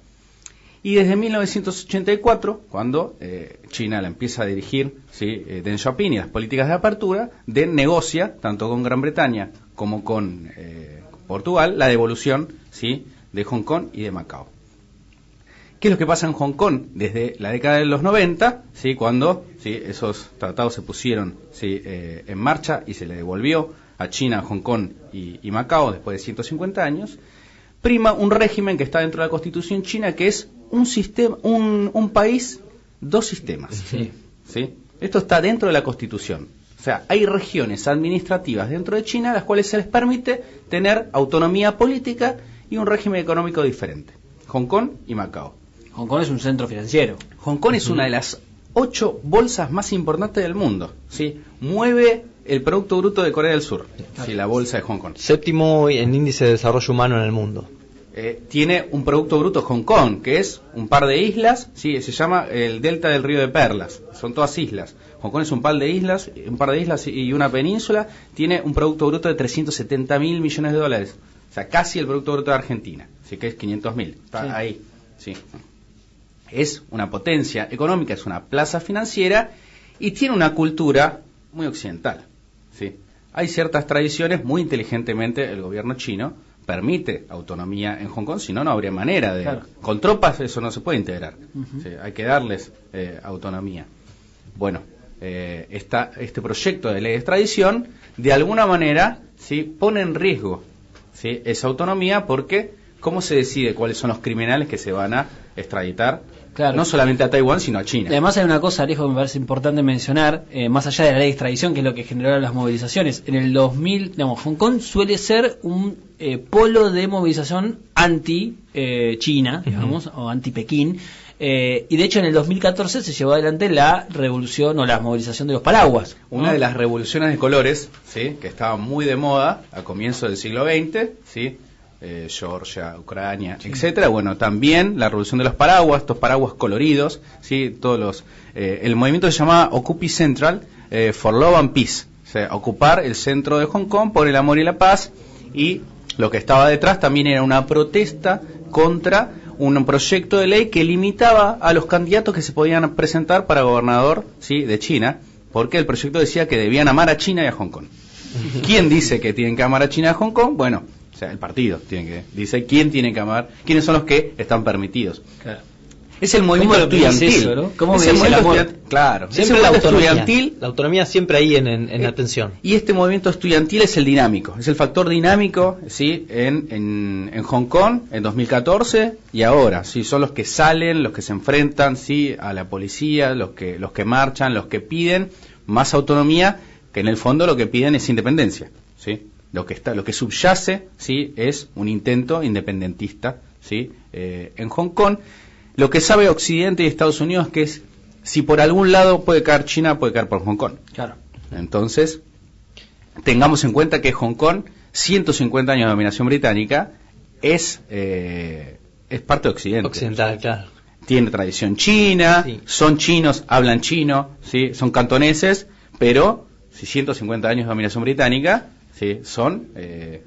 Y desde 1984, cuando eh, China la empieza a dirigir ¿sí? eh, Deng Xiaoping y las políticas de apertura, Deng negocia, tanto con Gran Bretaña como con eh, Portugal, la devolución ¿sí? de Hong Kong y de Macao. ¿Qué es lo que pasa en Hong Kong desde la década de los 90, ¿sí? cuando ¿sí? esos tratados se pusieron ¿sí? eh, en marcha y se le devolvió a China, Hong Kong y, y Macao después de 150 años? prima un régimen que está dentro de la Constitución china que es un sistema, un, un país, dos sistemas. Sí. ¿sí? Esto está dentro de la Constitución. O sea, hay regiones administrativas dentro de China a las cuales se les permite tener autonomía política y un régimen económico diferente. Hong Kong y Macao. Hong Kong es un centro financiero. Hong Kong es una de las ocho bolsas más importantes del mundo. ¿sí? Mueve el Producto Bruto de Corea del Sur, ¿sí? la bolsa de Hong Kong. Séptimo en índice de desarrollo humano en el mundo. Eh, tiene un Producto Bruto Hong Kong, que es un par de islas, sí, se llama el Delta del Río de Perlas, son todas islas. Hong Kong es un par de islas, un par de islas y una península, tiene un Producto Bruto de 370 mil millones de dólares, o sea, casi el Producto Bruto de Argentina, así que es 500 mil, está Sí. ahí, sí. Es una potencia económica, es una plaza financiera y tiene una cultura muy occidental, sí. Hay ciertas tradiciones, muy inteligentemente el gobierno chino permite autonomía en Hong Kong, si no, no habría manera de... Claro. Con tropas eso no se puede integrar. Sí, hay que darles eh, autonomía. Bueno, eh, esta- este proyecto de ley de extradición, de alguna manera, sí, pone en riesgo ¿sí? esa autonomía porque, ¿cómo se decide cuáles son los criminales que se van a extraditar Claro. No solamente a Taiwán, sino a China. Además hay una cosa, Alejo, que me parece importante mencionar, eh, más allá de la ley de extradición, que es lo que generó las movilizaciones. En el 2000, digamos, Hong Kong suele ser un eh, polo de movilización anti-China, digamos, o anti-Pekín. Eh, y de hecho en el 2014 se llevó adelante la revolución o la movilización de los paraguas. Una de las revoluciones de colores, ¿sí? que estaba muy de moda a comienzos del siglo XX, ¿sí? Eh, Georgia, Ucrania, etcétera. Bueno, también la revolución de los paraguas, estos paraguas coloridos, ¿sí? Todos los, eh, el movimiento se llamaba Occupy Central eh, for Love and Peace, o sea, ocupar el centro de Hong Kong por el amor y la paz, y lo que estaba detrás también era una protesta contra un proyecto de ley que limitaba a los candidatos que se podían presentar para gobernador ¿sí? de China, porque el proyecto decía que debían amar a China y a Hong Kong. ¿Quién dice que tienen que amar a China y a Hong Kong? Bueno, o sea, el partido tiene que dice quién tiene que amar, quiénes son los que están permitidos. Es el movimiento ¿Cómo lo medís estudiantil. eso, no? ¿Cómo Es el movimiento el estudiantil- Claro. Es Siempre el la autonomía. estudiantil La autonomía siempre ahí en, en, en Eh, atención. y este movimiento estudiantil es el dinámico, es el factor dinámico, ¿sí? En, en, en Hong Kong en 2014 y ahora, ¿sí? Son los que salen, los que se enfrentan, ¿sí? A la policía, los que, los que marchan, los que piden más autonomía, que en el fondo lo que piden es independencia, ¿sí? Lo que está, lo que subyace, ¿sí? Es un intento independentista, ¿sí? Eh, en Hong Kong. Lo que sabe Occidente y Estados Unidos es que es, si por algún lado puede caer China, puede caer por Hong Kong. Claro. Entonces, tengamos en cuenta que Hong Kong, 150 años de dominación británica, es, eh, es parte de Occidente. Occidental, claro. Tiene tradición china, Sí. son chinos, hablan chino, ¿sí? son cantoneses, pero si 150 años de dominación británica, ¿sí? son eh,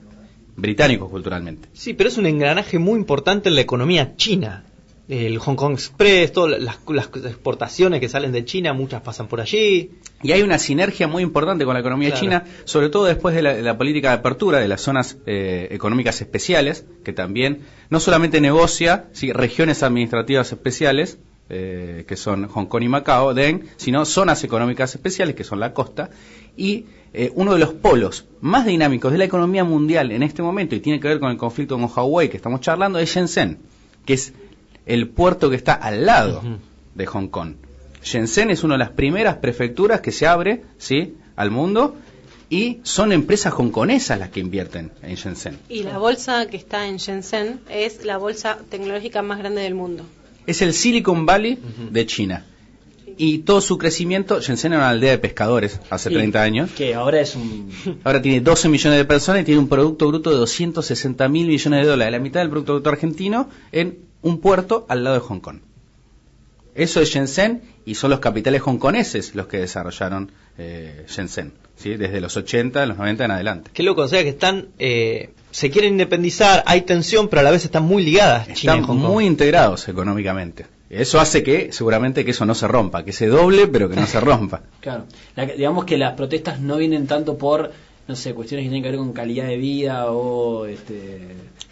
británicos culturalmente. Sí, pero es un engranaje muy importante en la economía china. El Hong Kong Express, todas las, las exportaciones que salen de China, muchas pasan por allí. Y hay una sinergia muy importante con la economía Claro. china, sobre todo después de la, de la política de apertura de las zonas eh, económicas especiales, que también no solamente negocia sí, regiones administrativas especiales, eh, que son Hong Kong y Macao, Deng, sino zonas económicas especiales, que son la costa, y eh, uno de los polos más dinámicos de la economía mundial en este momento, y tiene que ver con el conflicto con Hawái que estamos charlando, es Shenzhen, que es el puerto que está al lado de Hong Kong. Shenzhen es una de las primeras prefecturas que se abre ¿sí? al mundo y son empresas hongkonesas las que invierten en Shenzhen. Y la bolsa que está en Shenzhen es la bolsa tecnológica más grande del mundo. Es el Silicon Valley de China. Y todo su crecimiento, Shenzhen era una aldea de pescadores hace Y 30 años. Que ahora es un... Ahora tiene 12 millones de personas y tiene un Producto Bruto de 260 mil millones de dólares, la mitad del Producto Bruto argentino, en un puerto al lado de Hong Kong. Eso es Shenzhen y son los capitales hongkoneses los que desarrollaron eh, Shenzhen, ¿sí? desde los 80, los 90 en adelante. Qué loco, o sea que están, eh, se quieren independizar, hay tensión, pero a la vez están muy ligadas China Están y Hong Kong. muy integrados económicamente. Eso hace que seguramente que eso no se rompa, que se doble pero que no se rompa. Claro. La- digamos que las protestas no vienen tanto por, no sé, cuestiones que tienen que ver con calidad de vida o este,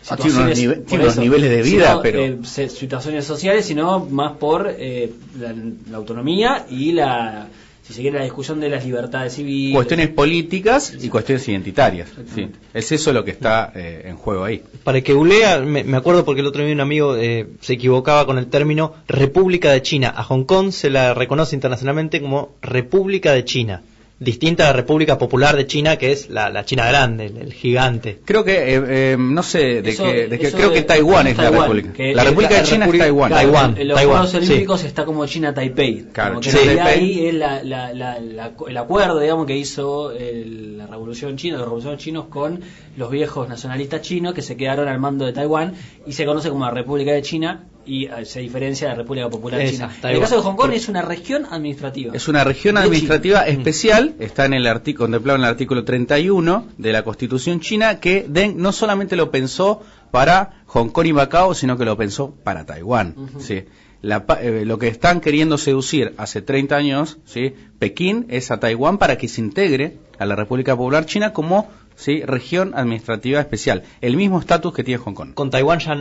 Ah, tiene unos nive- tiene niveles de vida, sino, pero- eh, situaciones sociales, sino más por eh, la, la autonomía y la, si se quiere, la discusión de las libertades civiles. Cuestiones políticas y cuestiones identitarias. ¿sí? Es eso lo que está eh, en juego ahí. Para que Ulea, me, me acuerdo porque el otro día un amigo eh, se equivocaba con el término República de China. A Hong Kong se la reconoce internacionalmente como República de China, distinta a la República Popular de China, que es la, la China grande, el, el gigante. Creo que, eh, eh, no sé, de Eso- eso creo de- que Taiwán es la república. que La República de China es Taiwán. Taiwán. En los Taiwán, Juegos sí. Olímpicos está como China Taipei. Claro, Como que China en realidad Taipei. ahí es la- la- la- la- el acuerdo, digamos, que hizo el- la Revolución China, los revolucionarios chinos con los viejos nacionalistas chinos que se quedaron al mando de Taiwán y se conoce como la República de China y eh, se diferencia de la República Popular China. En el caso de Hong Kong es una región administrativa. Es una región administrativa China. especial, está en el artículo contemplado en el artículo 31 de la Constitución china, que Deng no solamente lo pensó para Hong Kong y Macao, sino que lo pensó para Taiwán. ¿sí? La eh, lo que están queriendo seducir hace 30 años, ¿sí? Pekín es a Taiwán para que se integre a la República Popular China como ¿sí? región administrativa especial, el mismo estatus que tiene Hong Kong. Con Taiwán ya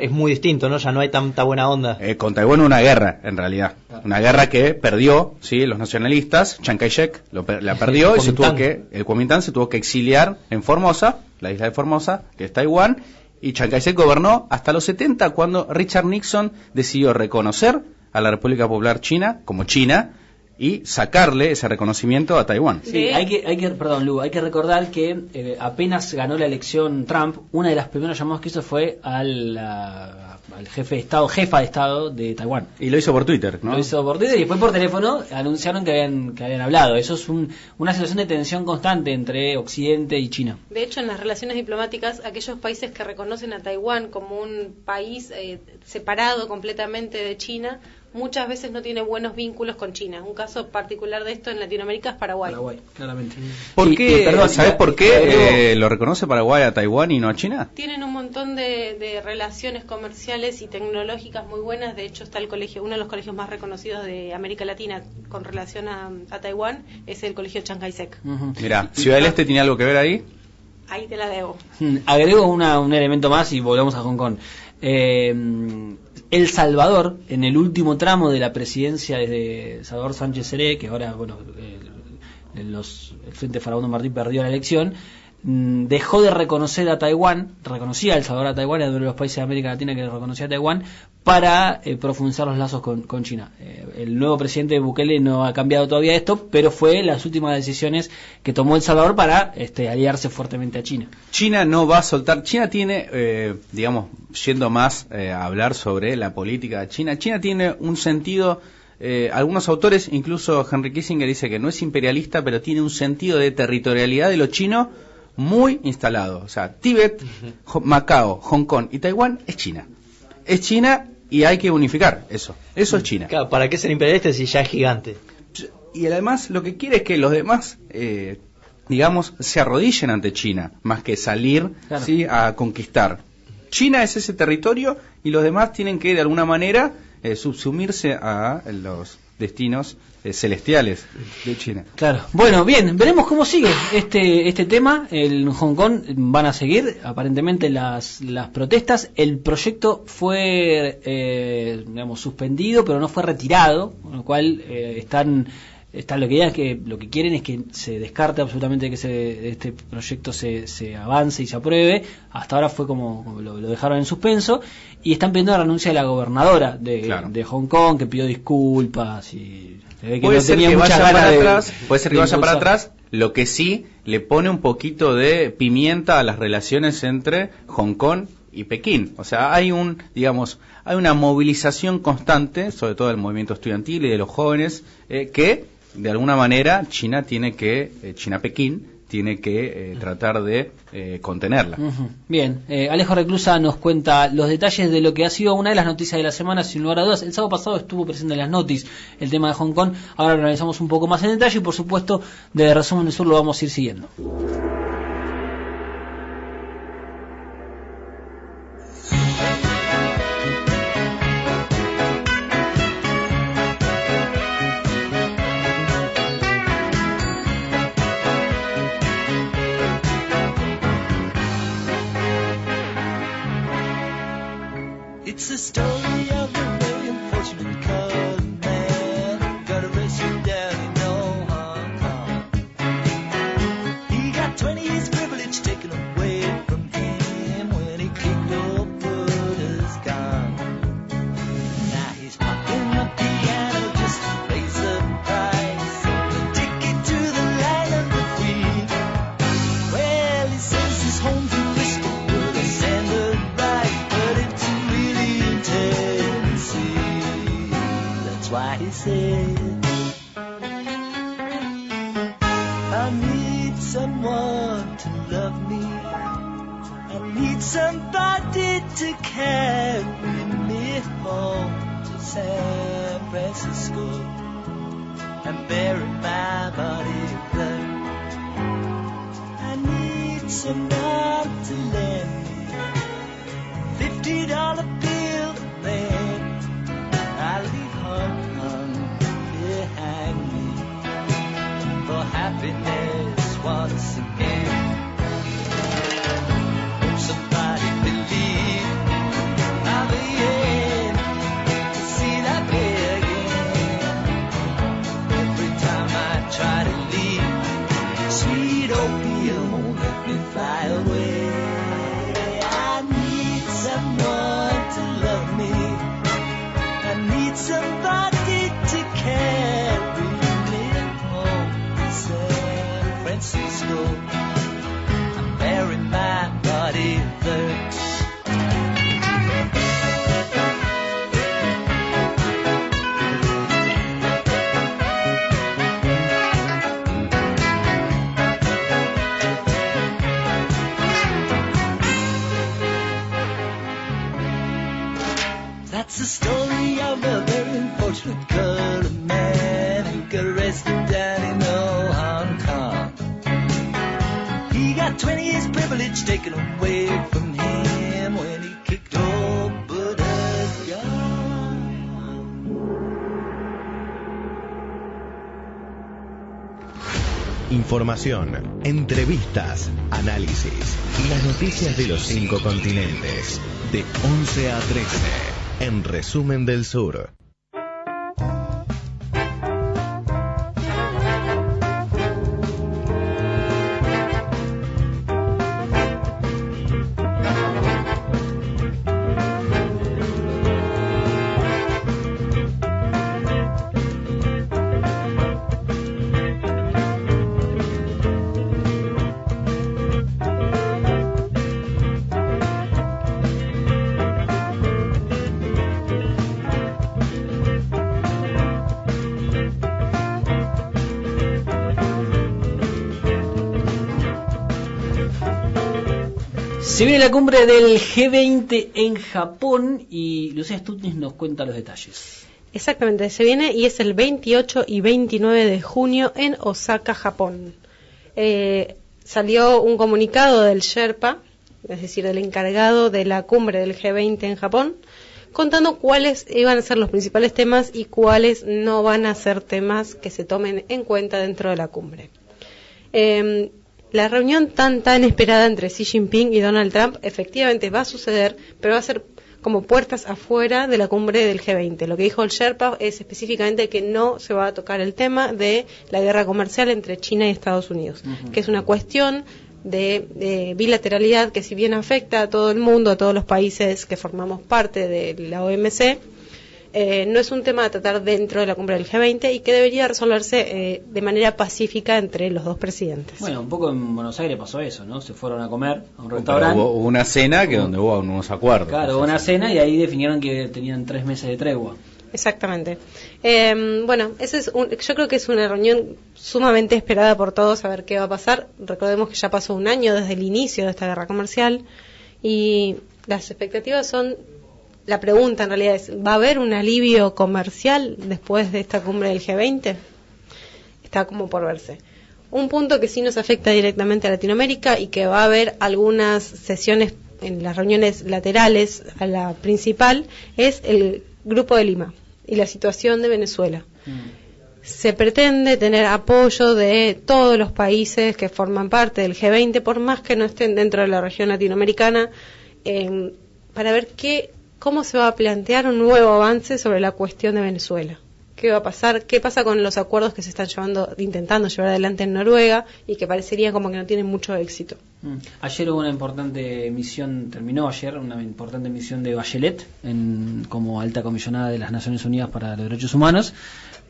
es muy distinto, ¿no? Ya no hay tanta buena onda. Eh, con Taiwán una guerra, en realidad. Una guerra que perdió, ¿sí? Los nacionalistas, Chiang Kai-shek la perdió y se tuvo que, el Kuomintang se tuvo que exiliar en Formosa, la isla de Formosa, que es Taiwán, y Chiang Kai-shek gobernó hasta los 70 cuando Richard Nixon decidió reconocer a la República Popular China como China y sacarle ese reconocimiento a Taiwán. Sí, hay que, hay que, perdón, Lu, hay que recordar que eh, apenas ganó la elección Trump, una de las primeras llamadas que hizo fue al, al jefe de Estado, jefa de Estado de Taiwán. Y lo hizo por Twitter, ¿no? Lo hizo por Twitter y después por teléfono anunciaron que habían, que habían hablado. Eso es un- una situación de tensión constante entre Occidente y China. De hecho, en las relaciones diplomáticas, aquellos países que reconocen a Taiwán como un país eh, separado completamente de China, muchas veces no tiene buenos vínculos con China. Un caso particular de esto en Latinoamérica es Paraguay. Paraguay, claramente. ¿Por Y- qué, y, perdón, ¿Sabes por qué eh, lo reconoce Paraguay a Taiwán y no a China? Tienen un montón de, de relaciones comerciales y tecnológicas muy buenas. De hecho, está el colegio, uno de los colegios más reconocidos de América Latina con relación a, a Taiwán es el colegio Chiang Kai-shek. Mira, Ciudad del Este tiene algo que ver ahí. Ahí te la debo. Mm, Agrego una- un elemento más y volvemos a Hong Kong. Eh, el Salvador, en el último tramo de la presidencia de Salvador Sánchez Seré, que ahora, bueno, eh, los, el Frente Farabundo Martín perdió la elección, dejó de reconocer a Taiwán, reconocía a El Salvador a Taiwán, era uno de los países de América Latina que reconocía a Taiwán, para eh, profundizar los lazos con, con China. Eh, el nuevo presidente Bukele no ha cambiado todavía esto, pero fue las últimas decisiones que tomó El Salvador para este, aliarse fuertemente a China. China no va a soltar. China tiene, eh, digamos, yendo más eh, a hablar sobre la política de China, China tiene un sentido. eh, algunos autores, incluso Henry Kissinger dice que no es imperialista, pero tiene un sentido de territorialidad de lo chino muy instalado. O sea, Tíbet, Macao, Hong Kong y Taiwán es China. Es China y hay que unificar eso. Eso es China. Claro, ¿para qué ser imperialista si ya es gigante? Y además lo que quiere es que los demás, eh, digamos, se arrodillen ante China, más que salir Claro. ¿sí? a conquistar. China es ese territorio y los demás tienen que de alguna manera eh, subsumirse a los destinos eh, celestiales de China. Claro. Bueno, bien, veremos cómo sigue este este tema. En Hong Kong van a seguir aparentemente las, las protestas. El proyecto fue, eh, digamos, suspendido, pero no fue retirado, con lo cual eh, están está lo que es que lo que quieren es que se descarte absolutamente que se, este proyecto se, se avance y se apruebe hasta ahora fue como, como lo, lo dejaron en suspenso y están pidiendo la renuncia de la gobernadora de, Claro. de Hong Kong que pidió disculpas y se ve que puede no ser tenía que vaya para de- atrás, puede ser que vaya para atrás, lo que sí le pone un poquito de pimienta a las relaciones entre Hong Kong y Pekín. O sea, hay un, digamos, hay una movilización constante, sobre todo del movimiento estudiantil y de los jóvenes, eh, que de alguna manera China tiene que, eh, China-Pekín tiene que eh, tratar de eh, contenerla. Bien, eh, Alejo Reclusa nos cuenta los detalles de lo que ha sido una de las noticias de la semana, sin lugar a dudas. El sábado pasado estuvo presente en las noticias el tema de Hong Kong. Ahora lo analizamos un poco más en detalle y, por supuesto, de Resumen del Sur lo vamos a ir siguiendo. Entrevistas, análisis y las noticias de los cinco continentes. De 11 a 13. En Resumen del Sur. Se viene la cumbre del G20 en Japón y Lucía Stutnis nos cuenta los detalles. Exactamente, se viene y es el 28 y 29 de junio en Osaka, Japón. Eh, salió un comunicado del Sherpa, es decir, del encargado de la cumbre del G20 en Japón, contando cuáles iban a ser los principales temas y cuáles no van a ser temas que se tomen en cuenta dentro de la cumbre. Eh, la reunión tan tan esperada entre Xi Jinping y Donald Trump efectivamente va a suceder, pero va a ser como puertas afuera de la cumbre del G20. Lo que dijo el Sherpa es específicamente que no se va a tocar el tema de la guerra comercial entre China y Estados Unidos, que es una cuestión de, de bilateralidad que si bien afecta a todo el mundo, a todos los países que formamos parte de la OMC, eh, no es un tema a tratar dentro de la cumbre del G20 y que debería resolverse eh, de manera pacífica entre los dos presidentes. Bueno, un poco en Buenos Aires pasó eso, ¿no? Se fueron a comer a un restaurante. hubo, hubo una cena que donde hubo unos acuerdos. Claro, hubo una cena y ahí definieron que tenían tres meses de tregua. Exactamente. Eh, bueno, ese es un- yo creo que es una reunión sumamente esperada por todos a ver qué va a pasar. Recordemos que ya pasó un año desde el inicio de esta guerra comercial y las expectativas son, la pregunta en realidad es, ¿va a haber un alivio comercial después de esta cumbre del G20? Está como por verse. Un punto que sí nos afecta directamente a Latinoamérica y que va a haber algunas sesiones en las reuniones laterales a la principal es el Grupo de Lima y la situación de Venezuela. Se pretende tener apoyo de todos los países que forman parte del G20, por más que no estén dentro de la región latinoamericana, eh, para ver qué, cómo se va a plantear un nuevo avance sobre la cuestión de Venezuela. ¿Qué va a pasar? ¿Qué pasa con los acuerdos que se están llevando, intentando llevar adelante en Noruega y que parecerían como que no tienen mucho éxito? Mm. Ayer hubo una importante misión, terminó ayer, una importante misión de Bachelet en, como alta comisionada de las Naciones Unidas para los Derechos Humanos,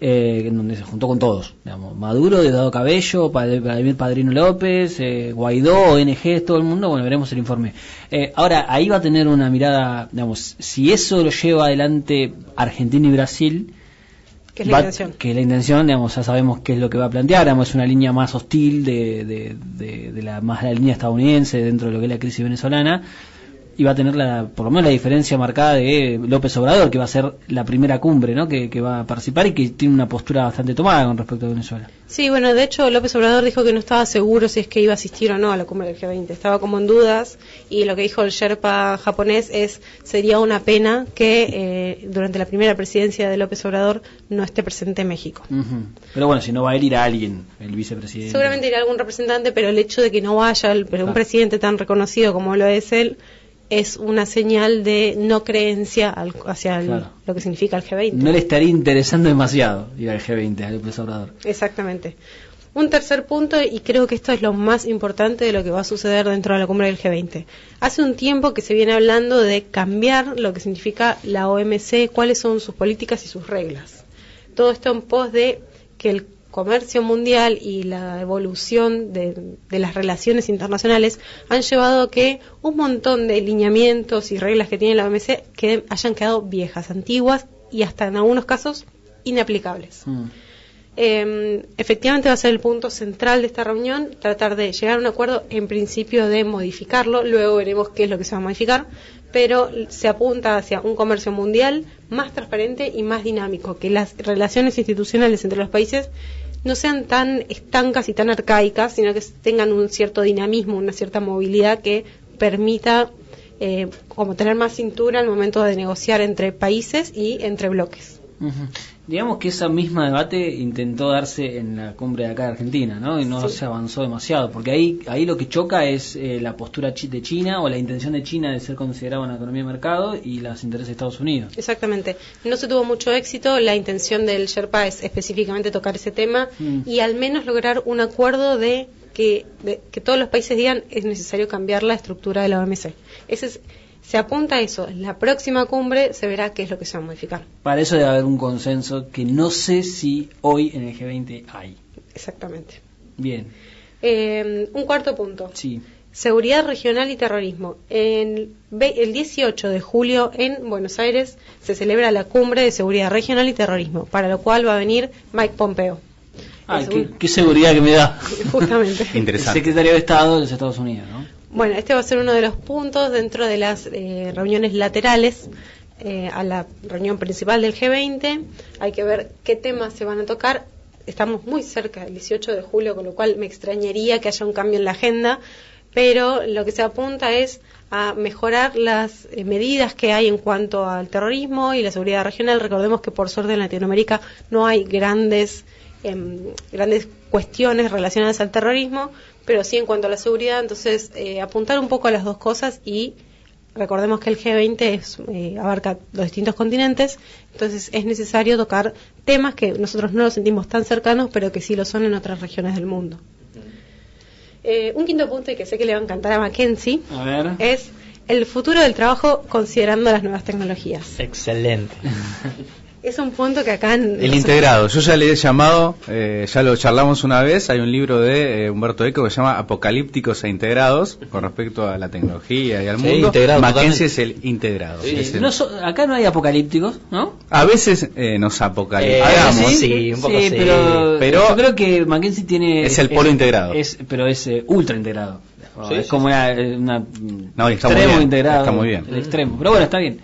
eh, en donde se juntó con todos, digamos, Maduro, Diosdado Cabello, Vladimir Padrino López, eh, Guaidó, ONG, todo el mundo, bueno, veremos el informe. Eh, ahora, ahí va a tener una mirada, digamos, si eso lo lleva adelante Argentina y Brasil, ¿Qué es la va- intención? que la intención, digamos, ya sabemos qué es lo que va a plantear, digamos, es una línea más hostil de, de, de- de la más la línea estadounidense dentro de lo que es la crisis venezolana y va a tener la, por lo menos la diferencia marcada de López Obrador, que va a ser la primera cumbre, ¿no? Que, que va a participar y que tiene una postura bastante tomada con respecto a Venezuela. Sí, bueno, de hecho López Obrador dijo que no estaba seguro si es que iba a asistir o no a la cumbre del G20. Estaba como en dudas y lo que dijo el Sherpa japonés es sería una pena que eh, durante la primera presidencia de López Obrador no esté presente México. Pero bueno, si no va a ir, irá alguien, el vicepresidente. Seguramente irá algún representante, pero el hecho de que no vaya el- pero un Claro. presidente tan reconocido como lo es él es una señal de no creencia al- hacia el- Claro. lo que significa el G20. No le estaría interesando demasiado ir al G20, a López Obrador. Exactamente. Un tercer punto, y creo que esto es lo más importante de lo que va a suceder dentro de la cumbre del G20. Hace un tiempo que se viene hablando de cambiar lo que significa la OMC, cuáles son sus políticas y sus reglas. Todo esto en pos de que el comercio mundial y la evolución de, de las relaciones internacionales han llevado a que un montón de lineamientos y reglas que tiene la OMC que hayan quedado viejas, antiguas y hasta en algunos casos inaplicables. Mm. Eh, efectivamente va a ser el punto central de esta reunión, tratar de llegar a un acuerdo en principio de modificarlo, luego veremos qué es lo que se va a modificar, pero se apunta hacia un comercio mundial más transparente y más dinámico, que las relaciones institucionales entre los países no sean tan estancas y tan arcaicas, sino que tengan un cierto dinamismo, una cierta movilidad que permita eh, como tener más cintura al momento de negociar entre países y entre bloques. Digamos que esa misma debate intentó darse en la cumbre de acá de Argentina, ¿no? Y no Sí. se avanzó demasiado, porque ahí ahí lo que choca es eh, la postura de China o la intención de China de ser considerada una economía de mercado y los intereses de Estados Unidos. Exactamente. No se tuvo mucho éxito. La intención del Sherpa es específicamente tocar ese tema Mm. y al menos lograr un acuerdo de que, de que todos los países digan es necesario cambiar la estructura de la OMC. Ese es- se apunta a eso. En la próxima cumbre se verá qué es lo que se va a modificar. Para eso debe haber un consenso que no sé si hoy en el G20 hay. Exactamente. Bien, Eh, un cuarto punto. sí. Seguridad regional y terrorismo. En el 18 de julio en Buenos Aires se celebra la cumbre de seguridad regional y terrorismo, para lo cual va a venir Mike Pompeo. Ay, Es qué, un- qué seguridad que me da. Justamente. El Interesante. secretario de Estado de los Estados Unidos, ¿no? Bueno, este va a ser uno de los puntos dentro de las eh, reuniones laterales eh, a la reunión principal del G20. Hay que ver qué temas se van a tocar. Estamos muy cerca del 18 de julio, con lo cual me extrañaría que haya un cambio en la agenda, pero lo que se apunta es a mejorar las eh, medidas que hay en cuanto al terrorismo y la seguridad regional. Recordemos que por suerte en Latinoamérica no hay grandes em, grandes cuestiones relacionadas al terrorismo, pero sí en cuanto a la seguridad, entonces eh, apuntar un poco a las dos cosas y recordemos que el G20 es, eh, abarca los distintos continentes, entonces es necesario tocar temas que nosotros no los sentimos tan cercanos, pero que sí lo son en otras regiones del mundo. Eh, un quinto punto y que sé que le va a encantar a Mackenzie A ver. es el futuro del trabajo considerando las nuevas tecnologías. Excelente. Es un punto que acá en El integrado, yo ya le he llamado, eh, ya lo charlamos una vez, hay un libro de eh, Humberto Eco que se llama Apocalípticos e Integrados con respecto a la tecnología y al Sí, mundo. integrado, Mackenzie totalmente. es el integrado. Sí, es el- No so- acá no hay apocalípticos, ¿no? A veces eh, nos apocaliptamos. Eh, sí, un poco sí. pero, Pero- yo creo que Mackenzie tiene... Es el polo integrado. Es, pero es eh, ultra integrado. Sí, es sí, como sí. una, una No, está muy extremo bien, integrado. está muy bien. El extremo. Pero bueno, está bien.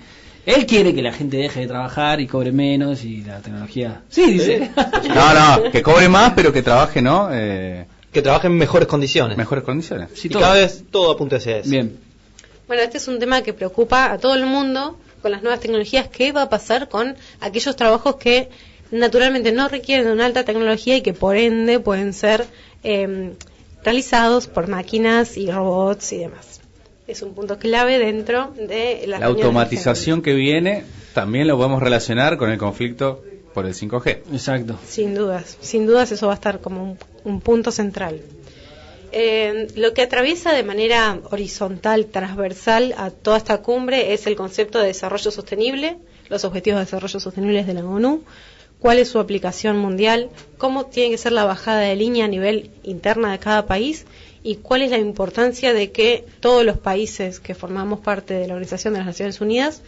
Él quiere que la gente deje de trabajar y cobre menos y la tecnología... Sí, dice. No, no, que cobre más, pero que trabaje, ¿no? Eh, Que trabaje en mejores condiciones. mejores condiciones. Sí, y todo. cada vez todo apunta hacia eso. Bien. Bueno, este es un tema que preocupa a todo el mundo con las nuevas tecnologías. ¿Qué va a pasar con aquellos trabajos que naturalmente no requieren de una alta tecnología y que por ende pueden ser eh, realizados por máquinas y robots y demás? Es un punto clave dentro de La reuniones automatización que viene también lo podemos relacionar con el conflicto por el 5G. Exacto. Sin dudas, sin dudas eso va a estar como un, un punto central. Eh, lo que atraviesa de manera horizontal, transversal a toda esta cumbre es el concepto de desarrollo sostenible, los objetivos de desarrollo sostenibles de la ONU, cuál es su aplicación mundial, cómo tiene que ser la bajada de línea a nivel interna de cada país y cuál es la importancia de que todos los países que formamos parte de la Organización de las Naciones Unidas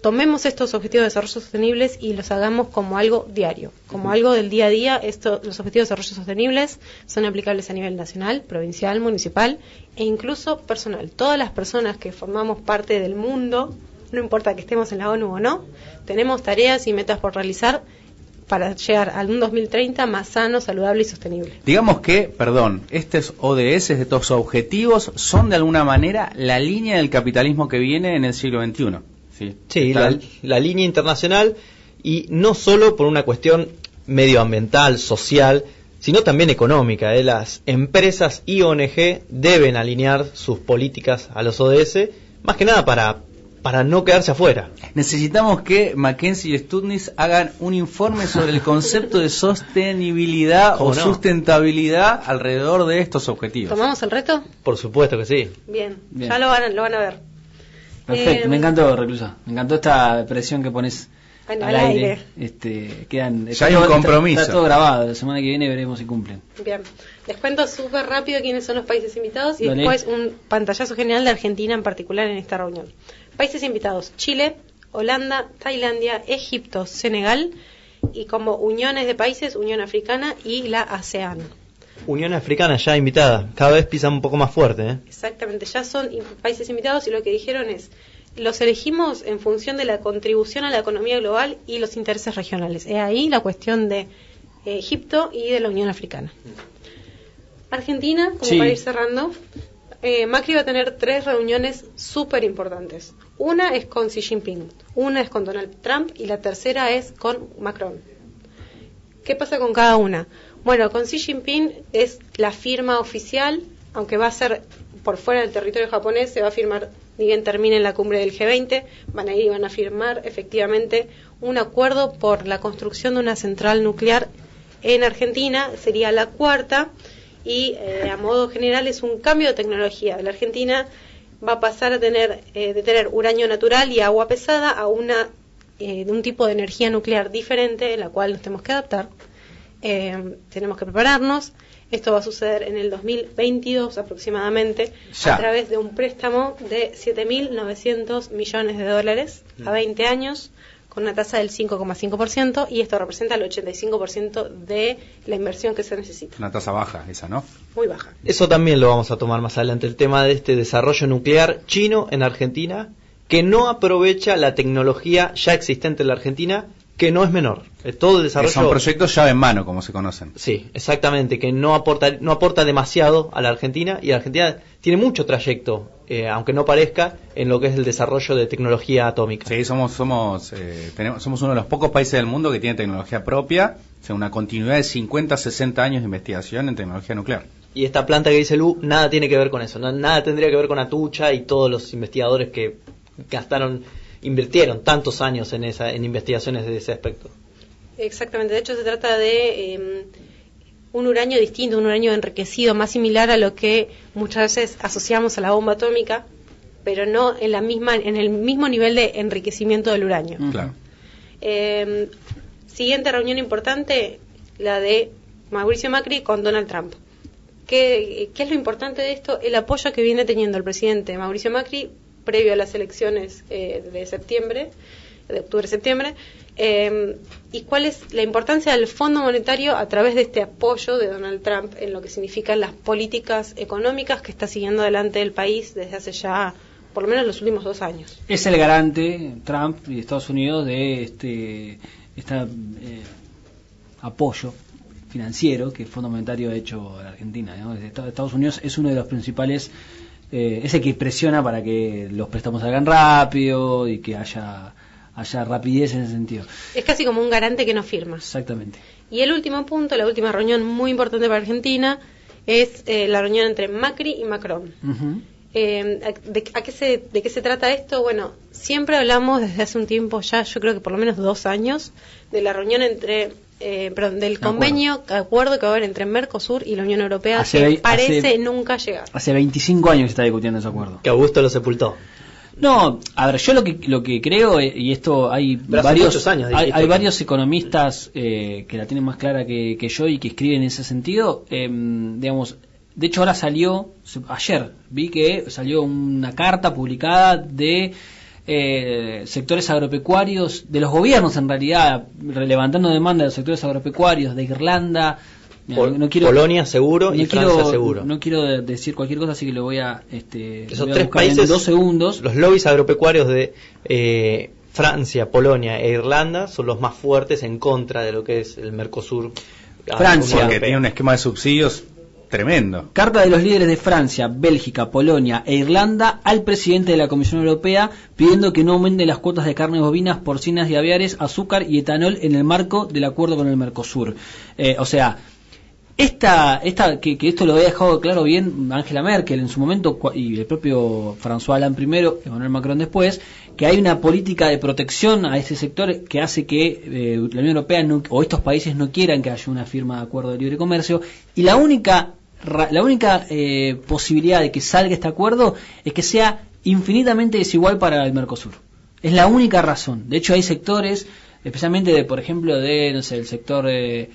tomemos estos objetivos de desarrollo sostenibles y los hagamos como algo diario, como algo del día a día. Esto, los objetivos de desarrollo sostenibles son aplicables a nivel nacional, provincial, municipal e incluso personal. Todas las personas que formamos parte del mundo, no importa que estemos en la ONU o no, tenemos tareas y metas por realizar para llegar al un 2030 más sano, saludable y sostenible. Digamos que, perdón, estos ODS, estos objetivos, son de alguna manera la línea del capitalismo que viene en el siglo XXI. Sí, Sí, la línea internacional y no solo por una cuestión medioambiental, social, sino también económica. ¿eh? Las empresas y ONG deben alinear sus políticas a los ODS, más que nada para, para no quedarse afuera. Necesitamos que Mackenzie y Studnis hagan un informe sobre el concepto de sostenibilidad ¿Cómo o no? sustentabilidad alrededor de estos objetivos. ¿Tomamos el reto? Por supuesto que sí. Bien, Bien. ya lo van, a- lo van a ver. Perfecto, Eh, me encantó, Reclusa. Me encantó esta presión que pones Al- aire. aire. Este, quedan, Ya hay un todo- compromiso. Está, todo grabado. La semana que viene veremos si cumplen. Bien, les cuento súper rápido quiénes son los países invitados y Dale. después un pantallazo general de Argentina en particular en esta reunión. Países invitados, Chile, Holanda, Tailandia, Egipto, Senegal y como uniones de países, Unión Africana y la ASEAN. Unión Africana ya invitada, cada vez pisa un poco más fuerte. ¿eh? Exactamente, ya son países invitados y lo que dijeron es, los elegimos en función de la contribución a la economía global y los intereses regionales. Es ahí la cuestión de eh, Egipto y de la Unión Africana. Argentina, como Sí. para ir cerrando, eh, Macri va a tener tres reuniones súper importantes. Una es con Xi Jinping, una es con Donald Trump y la tercera es con Macron. ¿Qué pasa con cada una? Bueno, con Xi Jinping es la firma oficial, aunque va a ser por fuera del territorio japonés, se va a firmar, ni bien termine la cumbre del G20, van a ir y van a firmar efectivamente un acuerdo por la construcción de una central nuclear en Argentina, sería la cuarta, y eh, a modo general es un cambio de tecnología. La Argentina va a pasar a tener, eh, de tener uranio natural y agua pesada a una, eh, de un tipo de energía nuclear diferente, en la cual nos tenemos que adaptar. Eh, tenemos que prepararnos. Esto va a suceder en el 2022 aproximadamente Ya. a través de un préstamo de 7.900 millones de dólares a 20 años con una tasa del 5,5% y esto representa el 85% de la inversión que se necesita. Una tasa baja esa, ¿no? Muy baja. Eso también lo vamos a tomar más adelante, el tema de este desarrollo nuclear chino en Argentina, que no aprovecha la tecnología ya existente en la Argentina, que no es menor. Todo el Que desarrollo... son proyectos llave en mano, como se conocen. Sí, exactamente, que no aporta, no aporta demasiado a la Argentina y la Argentina tiene mucho trayecto, eh, aunque no parezca, en lo que es el desarrollo de tecnología atómica. Sí, somos, somos, eh, tenemos, somos uno de los pocos países del mundo que tiene tecnología propia, o sea, una continuidad de 50, 60 años de investigación en tecnología nuclear. Y esta planta que dice Lu, nada tiene que ver con eso, no- nada tendría que ver con Atucha y todos los investigadores que gastaron, invirtieron tantos años en, esa, en investigaciones de ese aspecto. Exactamente, de hecho se trata de eh, un uranio distinto, un uranio enriquecido, más similar a lo que muchas veces asociamos a la bomba atómica, pero no en la misma, en el mismo nivel de enriquecimiento del uranio. Claro. Eh, siguiente reunión importante, la de Mauricio Macri con Donald Trump. ¿Qué, qué es lo importante de esto? El apoyo que viene teniendo el presidente Mauricio Macri previo a las elecciones eh, de septiembre, de octubre-septiembre, eh, y cuál es la importancia del Fondo Monetario a través de este apoyo de Donald Trump en lo que significan las políticas económicas que está siguiendo adelante el país desde hace ya por lo menos los últimos dos años. Es el garante, Trump y Estados Unidos, de este eh, apoyo financiero que el Fondo Monetario ha hecho a la Argentina. ¿no? Est- Estados Unidos es uno de los principales, eh, es el que presiona para que los préstamos salgan rápido y que haya, haya rapidez en ese sentido. Es casi como un garante que no firma. Exactamente. Y el último punto, la última reunión muy importante para Argentina, es eh, la reunión entre Macri y Macron. Eh, ¿de, a qué se, ¿De qué se trata esto? Bueno, siempre hablamos desde hace un tiempo ya, yo creo que por lo menos dos años, de la reunión entre, eh, perdón, del Acuerdo. convenio, acuerdo que va a haber entre Mercosur y la Unión Europea, Hace que parece hace- nunca llegar. Hace 25 años que se está discutiendo ese acuerdo. Que Augusto lo sepultó. No, a ver, yo lo que lo que creo eh, y esto hay Pero varios años hay, varios economistas eh, que la tienen más clara que, que yo y que escriben en ese sentido. eh, digamos, de hecho ahora salió ayer vi que salió una carta publicada de eh, sectores agropecuarios de los gobiernos en realidad levantando demanda de los sectores agropecuarios de Irlanda. Mira, Pol- no quiero, Polonia seguro y no Francia quiero- seguro. No quiero de- decir cualquier cosa, así que lo voy a, este, lo Esos voy a tres buscar en países, dos segundos. los lobbies agropecuarios de eh, Francia, Polonia e Irlanda son los más fuertes en contra de lo que es el Mercosur. a la Francia. Europea. tiene un esquema de subsidios tremendo. Carta de los líderes de Francia, Bélgica, Polonia e Irlanda al presidente de la Comisión Europea pidiendo que no aumenten las cuotas de carne bovinas, porcinas y aviares, azúcar y etanol en el marco del acuerdo con el Mercosur. Eh, o sea, esta, esta que, que esto lo había dejado claro bien Angela Merkel en su momento y el propio François Hollande primero, Emmanuel Macron después, que hay una política de protección a este sector que hace que eh, la Unión Europea no- o estos países no quieran que haya una firma de acuerdo de libre comercio y la única la única eh, posibilidad de que salga este acuerdo es que sea infinitamente desigual para el Mercosur. Es la única razón. De hecho hay sectores, especialmente de, por ejemplo, de no sé, el sector eh,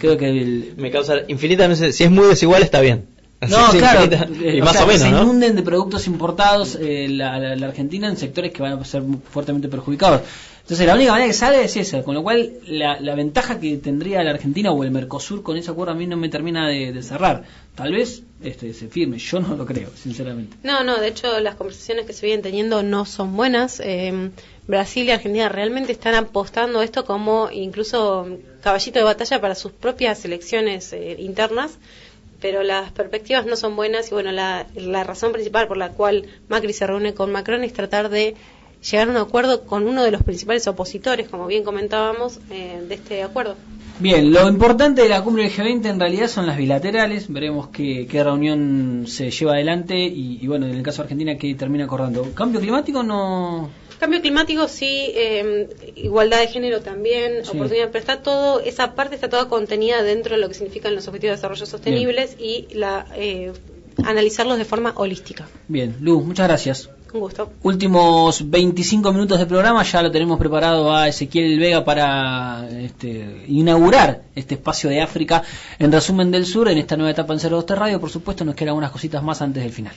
creo que el, Me causa infinitamente. Si es muy desigual, está bien. no, Sí, claro, infinita- y o más sea, o menos, se ¿no? inunden de productos importados eh, la, la- la Argentina en sectores que van a ser fuertemente perjudicados. Entonces la única manera que sale es esa, con lo cual la, la ventaja que tendría la Argentina o el Mercosur con ese acuerdo a mí no me termina de, de cerrar. Tal vez este se firme, yo no lo creo, sinceramente. No, no, de hecho las conversaciones que se vienen teniendo no son buenas. Eh, Brasil y Argentina realmente están apostando esto como incluso caballito de batalla para sus propias elecciones eh, internas, pero las perspectivas no son buenas y bueno, la, la razón principal por la cual Macri se reúne con Macron es tratar de llegar a un acuerdo con uno de los principales opositores, como bien comentábamos, eh, de este acuerdo. Bien, lo importante de la cumbre del G20 en realidad son las bilaterales. Veremos qué, qué reunión se lleva adelante y, y, bueno, en el caso de Argentina, qué termina acordando. ¿Cambio climático no...? Cambio climático sí, eh, igualdad de género también, Sí. oportunidad, pero está todo, esa parte está toda contenida dentro de lo que significan los objetivos de desarrollo sostenibles y la eh, analizarlos de forma holística. Bien, Luz, muchas gracias. Últimos 25 minutos de programa, ya lo tenemos preparado a Ezequiel Vega para este, inaugurar este espacio de África en resumen del sur en esta nueva etapa en 02 Radio. Por supuesto, nos quedan algunas cositas más antes del final.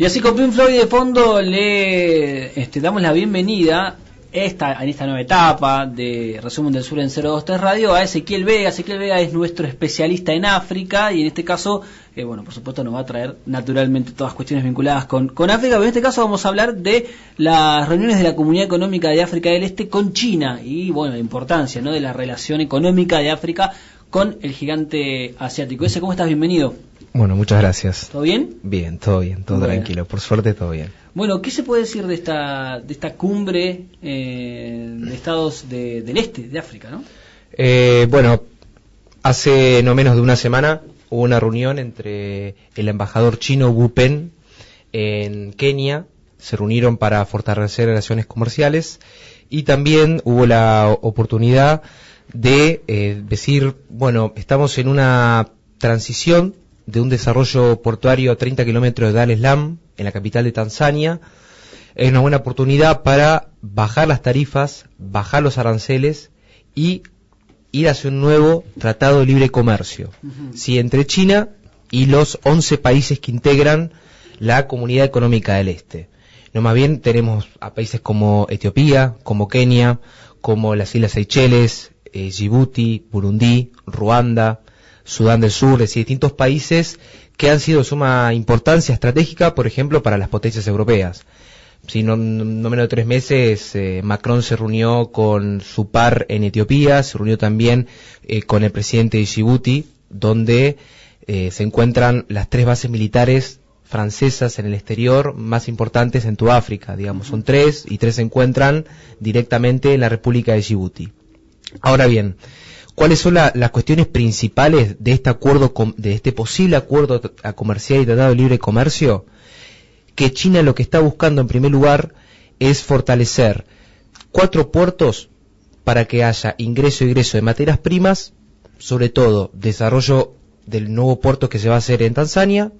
Y así con Pink Floyd de fondo le este, damos la bienvenida esta, en esta nueva etapa de Resumen del Sur en 023 Radio a Ezequiel Vega. Ezequiel Vega es nuestro especialista en África y en este caso, eh, bueno, por supuesto nos va a traer naturalmente todas cuestiones vinculadas con, con África, pero en este caso vamos a hablar de las reuniones de la Comunidad Económica de África del Este con China y, bueno, la importancia ¿no? de la relación económica de África con el gigante asiático. Ese, ¿cómo estás? Bienvenido. Bueno, muchas gracias. ¿Todo bien? Bien, todo bien, todo Bueno. tranquilo. Por suerte, todo bien. Bueno, ¿qué se puede decir de esta, de esta cumbre eh, de estados de- del este de África, no? Eh, bueno, hace no menos de una semana hubo una reunión entre el embajador chino Wu Pen en Kenia. Se reunieron para fortalecer relaciones comerciales y también hubo la oportunidad de eh, decir, bueno, estamos en una transición de un desarrollo portuario a 30 kilómetros de Dar es Salaam, en la capital de Tanzania. Es una buena oportunidad para bajar las tarifas, bajar los aranceles y ir hacia un nuevo tratado de libre comercio, sí, entre China y los 11 países que integran la Comunidad Económica del Este. No más bien tenemos a países como Etiopía, como Kenia, como las Islas Seychelles, eh, Djibouti, Burundi, Ruanda, Sudán del Sur, es decir, distintos países que han sido de suma importancia estratégica, por ejemplo, para las potencias europeas. Si no, no menos de tres meses, eh, Macron se reunió con su par en Etiopía, se reunió también eh, con el presidente de Djibouti, donde eh, se encuentran las tres bases militares francesas en el exterior más importantes en toda África, digamos, son tres y tres se encuentran directamente en la República de Djibouti. Ahora bien, ¿cuáles son la- las cuestiones principales de este acuerdo, de este posible acuerdo a comercial y tratado de libre comercio? Que China lo que está buscando en primer lugar es fortalecer cuatro puertos para que haya ingreso y egreso de materias primas, sobre todo desarrollo del nuevo puerto que se va a hacer en Tanzania,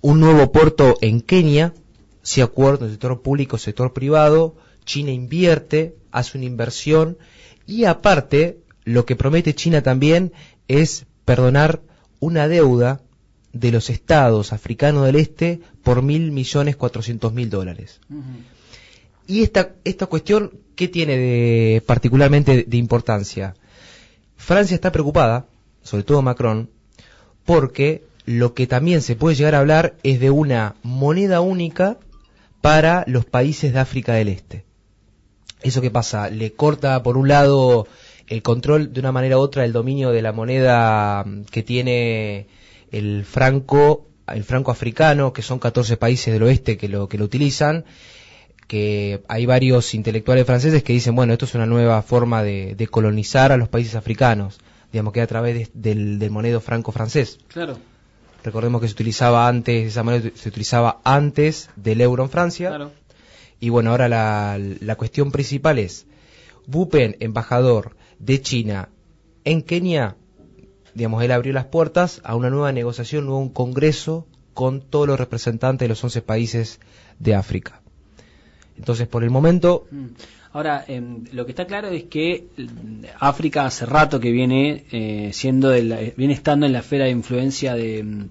un nuevo puerto en Kenia, si acuerdo, sector público, sector privado, China invierte, hace una inversión y aparte lo que promete China también es perdonar una deuda de los estados africanos del este por mil millones cuatrocientos mil dólares. Y esta, esta cuestión, ¿qué tiene de particularmente de, de importancia? Francia está preocupada, sobre todo Macron, porque lo que también se puede llegar a hablar es de una moneda única para los países de África del Este. ¿Eso qué pasa? Le corta, por un lado, el control de una manera u otra el dominio de la moneda mm, que tiene el franco, el franco africano, que son 14 países del oeste que lo, que lo utilizan, que hay varios intelectuales franceses que dicen, bueno, esto es una nueva forma de, de colonizar a los países africanos, digamos que a través de- del, del monedo franco francés. Claro. Recordemos que se utilizaba antes, esa moneda se utilizaba antes del euro en Francia. Claro. Y bueno, ahora la, la cuestión principal es, Bupen, embajador de China en Kenia, digamos, él abrió las puertas a una nueva negociación, un nuevo congreso con todos los representantes de los 11 países de África. Entonces, por el momento, Mm. Ahora, em, lo que está claro es que mm, África hace rato que viene eh, siendo viene estando en la esfera de influencia de, mm,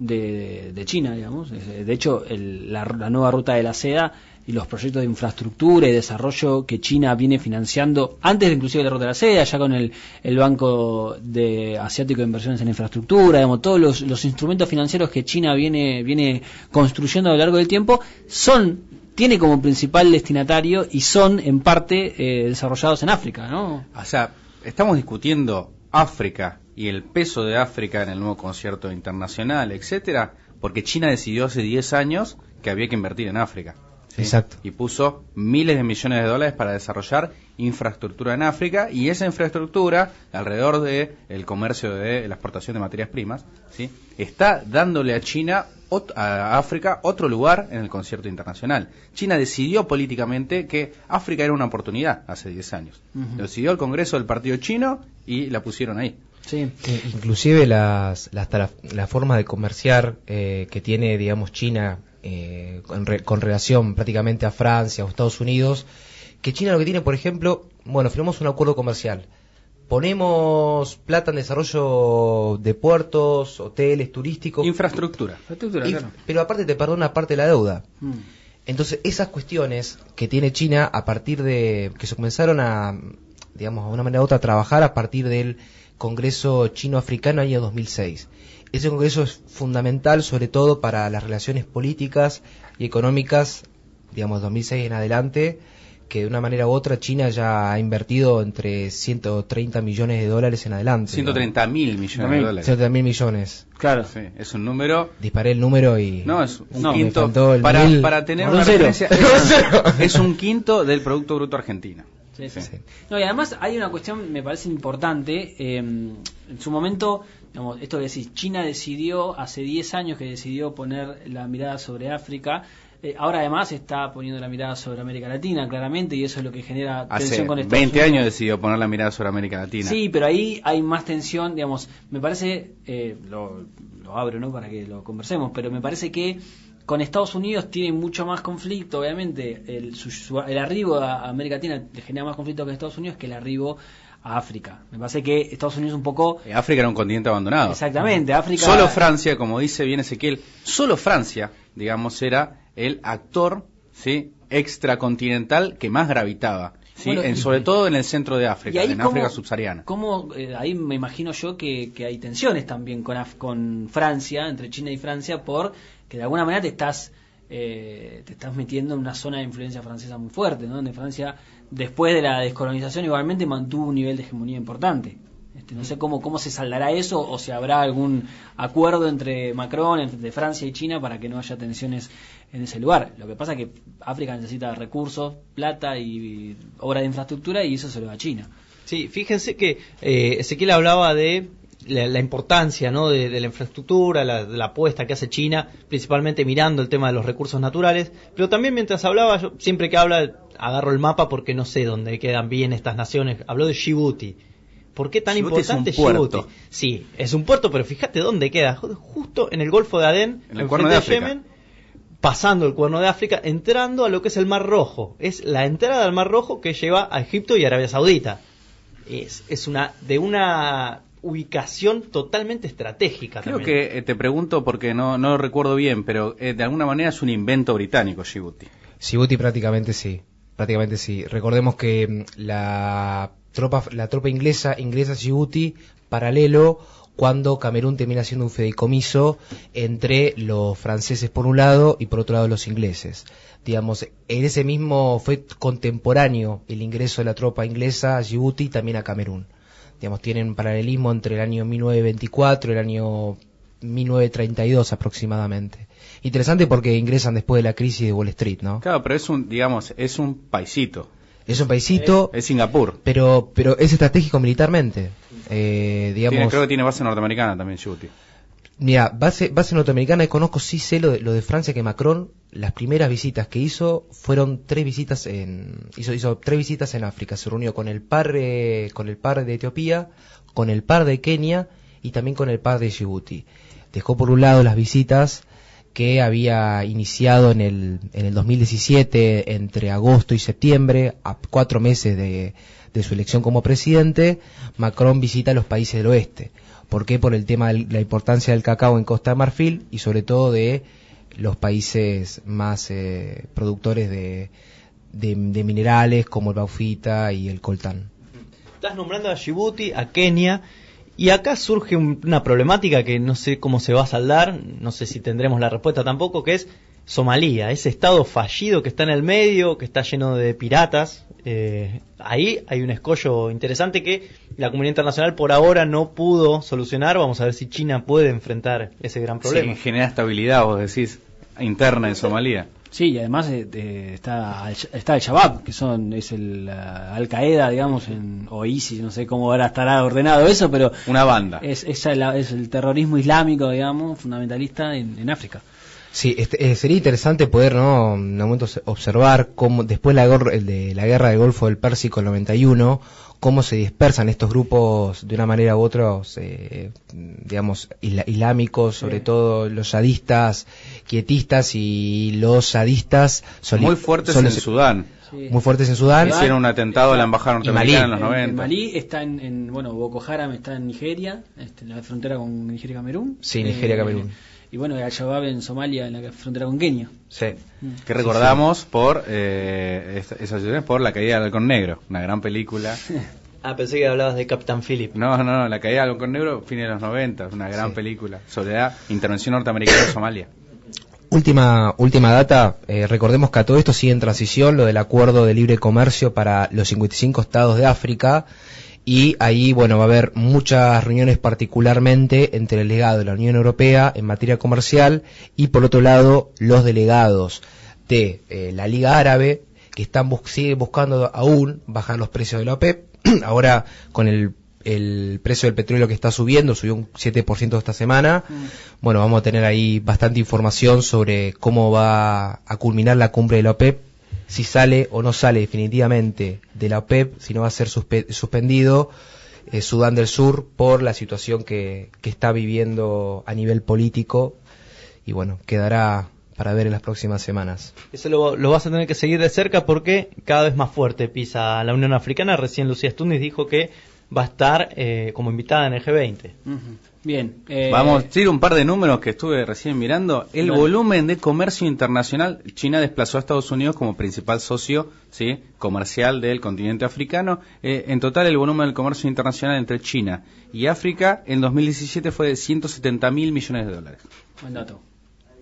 de, de China, digamos. Es- De hecho, el- la, la nueva ruta de la seda y los proyectos de infraestructura y desarrollo que China viene financiando antes de inclusive la ruta de la seda, ya con el, el Banco de Asiático de Inversiones en Infraestructura, digamos, todos los, los instrumentos financieros que China viene, viene construyendo a lo largo del tiempo son tiene como principal destinatario y son en parte eh, desarrollados en África, ¿no? O sea, estamos discutiendo África y el peso de África en el nuevo concierto internacional, etcétera, porque China decidió hace 10 años que había que invertir en África. ¿Sí? Exacto. Y puso miles de millones de dólares para desarrollar infraestructura en África y esa infraestructura alrededor de el comercio de la exportación de materias primas, ¿sí? está dándole a China a África otro lugar en el concierto internacional. China decidió políticamente que África era una oportunidad hace 10 años. Lo decidió el Congreso del Partido Chino y la pusieron ahí. Sí. Eh, inclusive las, las- la forma de comerciar eh, que tiene, digamos, China eh, con, re- con relación prácticamente a Francia o Estados Unidos, que China lo que tiene, por ejemplo, bueno, firmamos un acuerdo comercial, ponemos plata en desarrollo de puertos, hoteles, turísticos. Infraestructura. Infraestructura, Y- claro. Pero aparte te perdona parte de la deuda. Mm. Entonces, esas cuestiones que tiene China a partir de que se comenzaron a, digamos, de una manera u otra a trabajar a partir del Congreso Chino-Africano año 2006. Ese congreso es fundamental sobre todo para las relaciones políticas y económicas, digamos, 2006 en adelante, que de una manera u otra China ya ha invertido entre 130 millones de dólares en adelante. 130 mil millones de dólares. 130 mil millones. Claro. Sí, es un número. Disparé el número y... No, es un No, quinto. Para, mil. para tener una referencia, es, es un quinto del Producto Bruto Argentino. Sí, sí. Sí. No, y además hay una cuestión, me parece importante. eh, en su momento, digamos, esto que decís, China decidió, hace 10 años que decidió poner la mirada sobre África. eh, ahora además está poniendo la mirada sobre América Latina, claramente, y eso es lo que genera Hace tensión con Estados 20 Unidos. años decidió poner la mirada sobre América Latina. Sí, pero ahí hay más tensión, digamos, me parece, eh, lo, lo abro, ¿no? Para que lo conversemos, pero me parece que con Estados Unidos tiene mucho más conflicto, obviamente, el, su- su- el arribo a América Latina le genera más conflicto que Estados Unidos que el arribo a África. Me parece que Estados Unidos un poco... Eh, África era un continente abandonado. Exactamente, África... Solo Francia, como dice bien Ezequiel, solo Francia, digamos, era el actor ¿sí? extracontinental que más gravitaba. ¿sí? Bueno, en, y- sobre todo en el centro de África, en cómo- África subsahariana. cómo, eh, ahí me imagino yo que, que hay tensiones también con, Af- con Francia, entre China y Francia, por que de alguna manera te estás eh, te estás metiendo en una zona de influencia francesa muy fuerte, ¿no? donde Francia, después de la descolonización, igualmente mantuvo un nivel de hegemonía importante. Este, no sé cómo, cómo se saldará eso o si habrá algún acuerdo entre Macron, entre Francia y China para que no haya tensiones en ese lugar. Lo que pasa es que África necesita recursos, plata y obra de infraestructura y eso se lo da a China. Sí, fíjense que eh, Ezequiel hablaba de la, la importancia ¿no? de, de la infraestructura, la, de la apuesta que hace China, principalmente mirando el tema de los recursos naturales, pero también mientras hablaba, yo siempre que habla agarro el mapa porque no sé dónde quedan bien estas naciones, habló de Djibouti. ¿Por qué tan Djibouti es un importante puerto. Djibouti? Sí, es un puerto, pero fíjate dónde queda, ju- justo en el Golfo de Adén, En el Cuerno de. Yemen, pasando el Cuerno de África, entrando a lo que es el Mar Rojo. Es la entrada al Mar Rojo que lleva a Egipto y Arabia Saudita. Es, es una de una ubicación totalmente estratégica. Creo también. que eh, te pregunto porque no, no lo recuerdo bien, pero eh, de alguna manera es un invento británico, Djibouti. Djibouti prácticamente sí, prácticamente sí. Recordemos que mm, la tropa, la tropa inglesa ingresa a Djibouti paralelo cuando Camerún termina siendo un fideicomiso entre los franceses por un lado y por otro lado los ingleses. Digamos, en ese mismo fue contemporáneo el ingreso de la tropa inglesa a Djibouti y también a Camerún. Digamos, tienen paralelismo entre el año 1924 y el año 1932 aproximadamente. Interesante porque ingresan después de la crisis de Wall Street, ¿no? Claro, pero es un, digamos, es un paisito. Es un paisito, Es Singapur. pero pero es estratégico militarmente. Eh, Tiene- digamos, creo que tiene base norteamericana también Djibouti. Mira, base, base norteamericana, y conozco, sí sé lo de, lo de Francia, que Macron, las primeras visitas que hizo fueron tres visitas en, hizo, hizo tres visitas en África. Se reunió con el par, eh, con el par de Etiopía, con el par de Kenia y también con el par de Djibouti. Dejó por un lado las visitas que había iniciado en el, en el 2017 entre agosto y septiembre, a cuatro meses de, de su elección como presidente, Macron visita los países del oeste. ¿Por qué? Por el tema de la importancia del cacao en Costa de Marfil y sobre todo de los países más eh, productores de, de, minerales como el baufita y el coltán. Estás nombrando a Djibouti, a Kenia, y acá surge un- una problemática que no sé cómo se va a saldar, no sé si tendremos la respuesta tampoco, que es Somalia, ese estado fallido que está en el medio, que está lleno de piratas. eh, ahí hay un escollo interesante que la comunidad internacional por ahora no pudo solucionar. Vamos a ver si China puede enfrentar ese gran problema. Sí, genera estabilidad, vos decís, interna en Somalia. Sí, y además eh, eh, está, al- está el Shabab, que son es el Al Qaeda, digamos, en, o ISIS, no sé cómo ahora estará ordenado eso, pero Una banda. es, es, el, es el terrorismo islámico, digamos, fundamentalista en, en África. Sí, este, eh, sería interesante poder, ¿no? En un momento se- observar cómo, después de la, gor- el de la guerra del Golfo del Pérsico en 91, cómo se dispersan estos grupos de una manera u otra, eh, digamos, isla- islámicos, sobre todo los yadistas, quietistas y los sadistas. soli- Muy fuertes en Sudán. Muy fuertes en Sudán. Hicieron un atentado a la embajada norteamericana en los En- 90. En Malí está en, en, bueno, Boko Haram está en Nigeria, este, en la frontera con Nigeria y Camerún. Sí, Nigeria, Camerún. Y bueno, Al-Shabaab en Somalia, en la frontera con Kenia. Sí. Que recordamos por eh, esas situaciones por La caída del halcón negro, una gran película. Ah, pensé que hablabas de Capitán Philip. No, no, no, La caída del halcón negro, fines de los 90, una gran Sí. película sobre la intervención norteamericana en Somalia. Última, última data, eh, recordemos que a todo esto sigue en transición lo del acuerdo de libre comercio para los 55 estados de África y ahí, bueno, va a haber muchas reuniones particularmente entre el delegado de la Unión Europea en materia comercial y por otro lado los delegados de eh, la Liga Árabe que están bus siguen buscando aún bajar los precios de la OPEP. Ahora con el, el precio del petróleo que está subiendo, subió un 7% esta semana. Bueno, vamos a tener ahí bastante información sobre cómo va a culminar la cumbre de la OPEP, si sale o no sale definitivamente de la OPEP, si no va a ser suspe- suspendido eh, Sudán del Sur por la situación que, que está viviendo a nivel político y bueno, quedará para ver en las próximas semanas. Eso lo, lo vas a tener que seguir de cerca porque cada vez más fuerte pisa la Unión Africana. Recién Lucía Stunis dijo que va a estar eh, como invitada en el G20. Bien. eh, Vamos a decir un par de números que estuve recién mirando. El volumen de comercio internacional, China desplazó a Estados Unidos como principal socio ¿sí? comercial del continente africano. Eh, en total, el volumen del comercio internacional entre China y África en 2017 fue de 170 mil millones de dólares. Buen dato.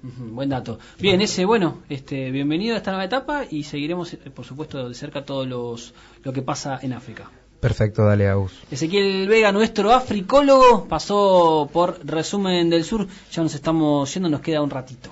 Buen dato. Bien, ese, bueno, este, bienvenido a esta nueva etapa y seguiremos, eh, por supuesto, de cerca todo los, lo que pasa en África. Perfecto, dale Agus. Ezequiel Vega, nuestro africólogo, pasó por resumen del sur. Ya nos estamos yendo, nos queda un ratito.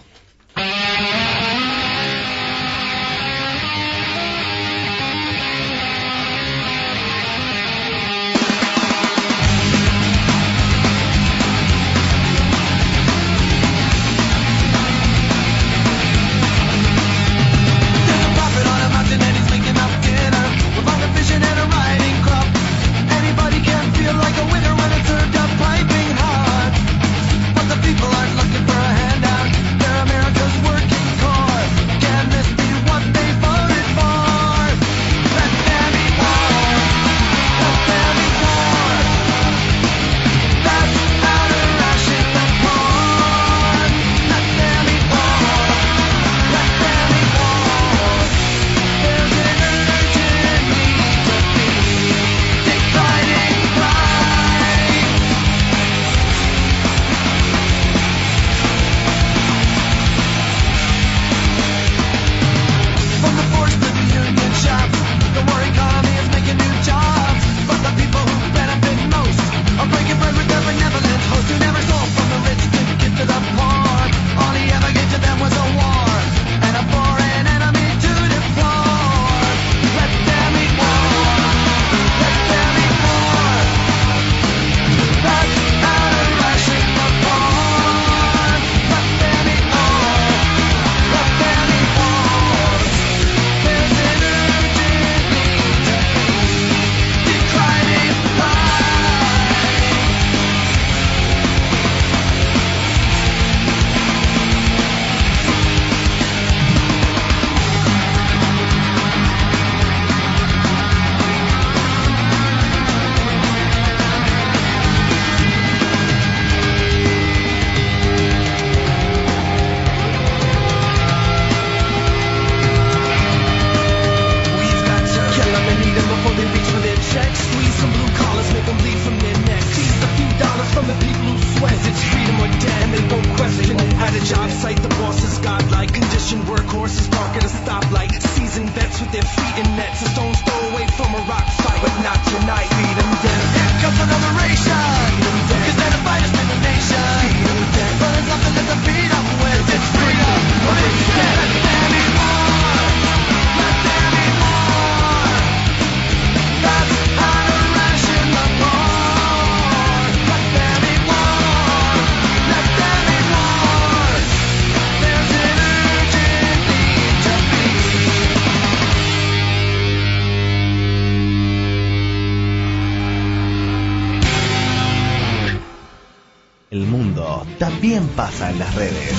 En las redes.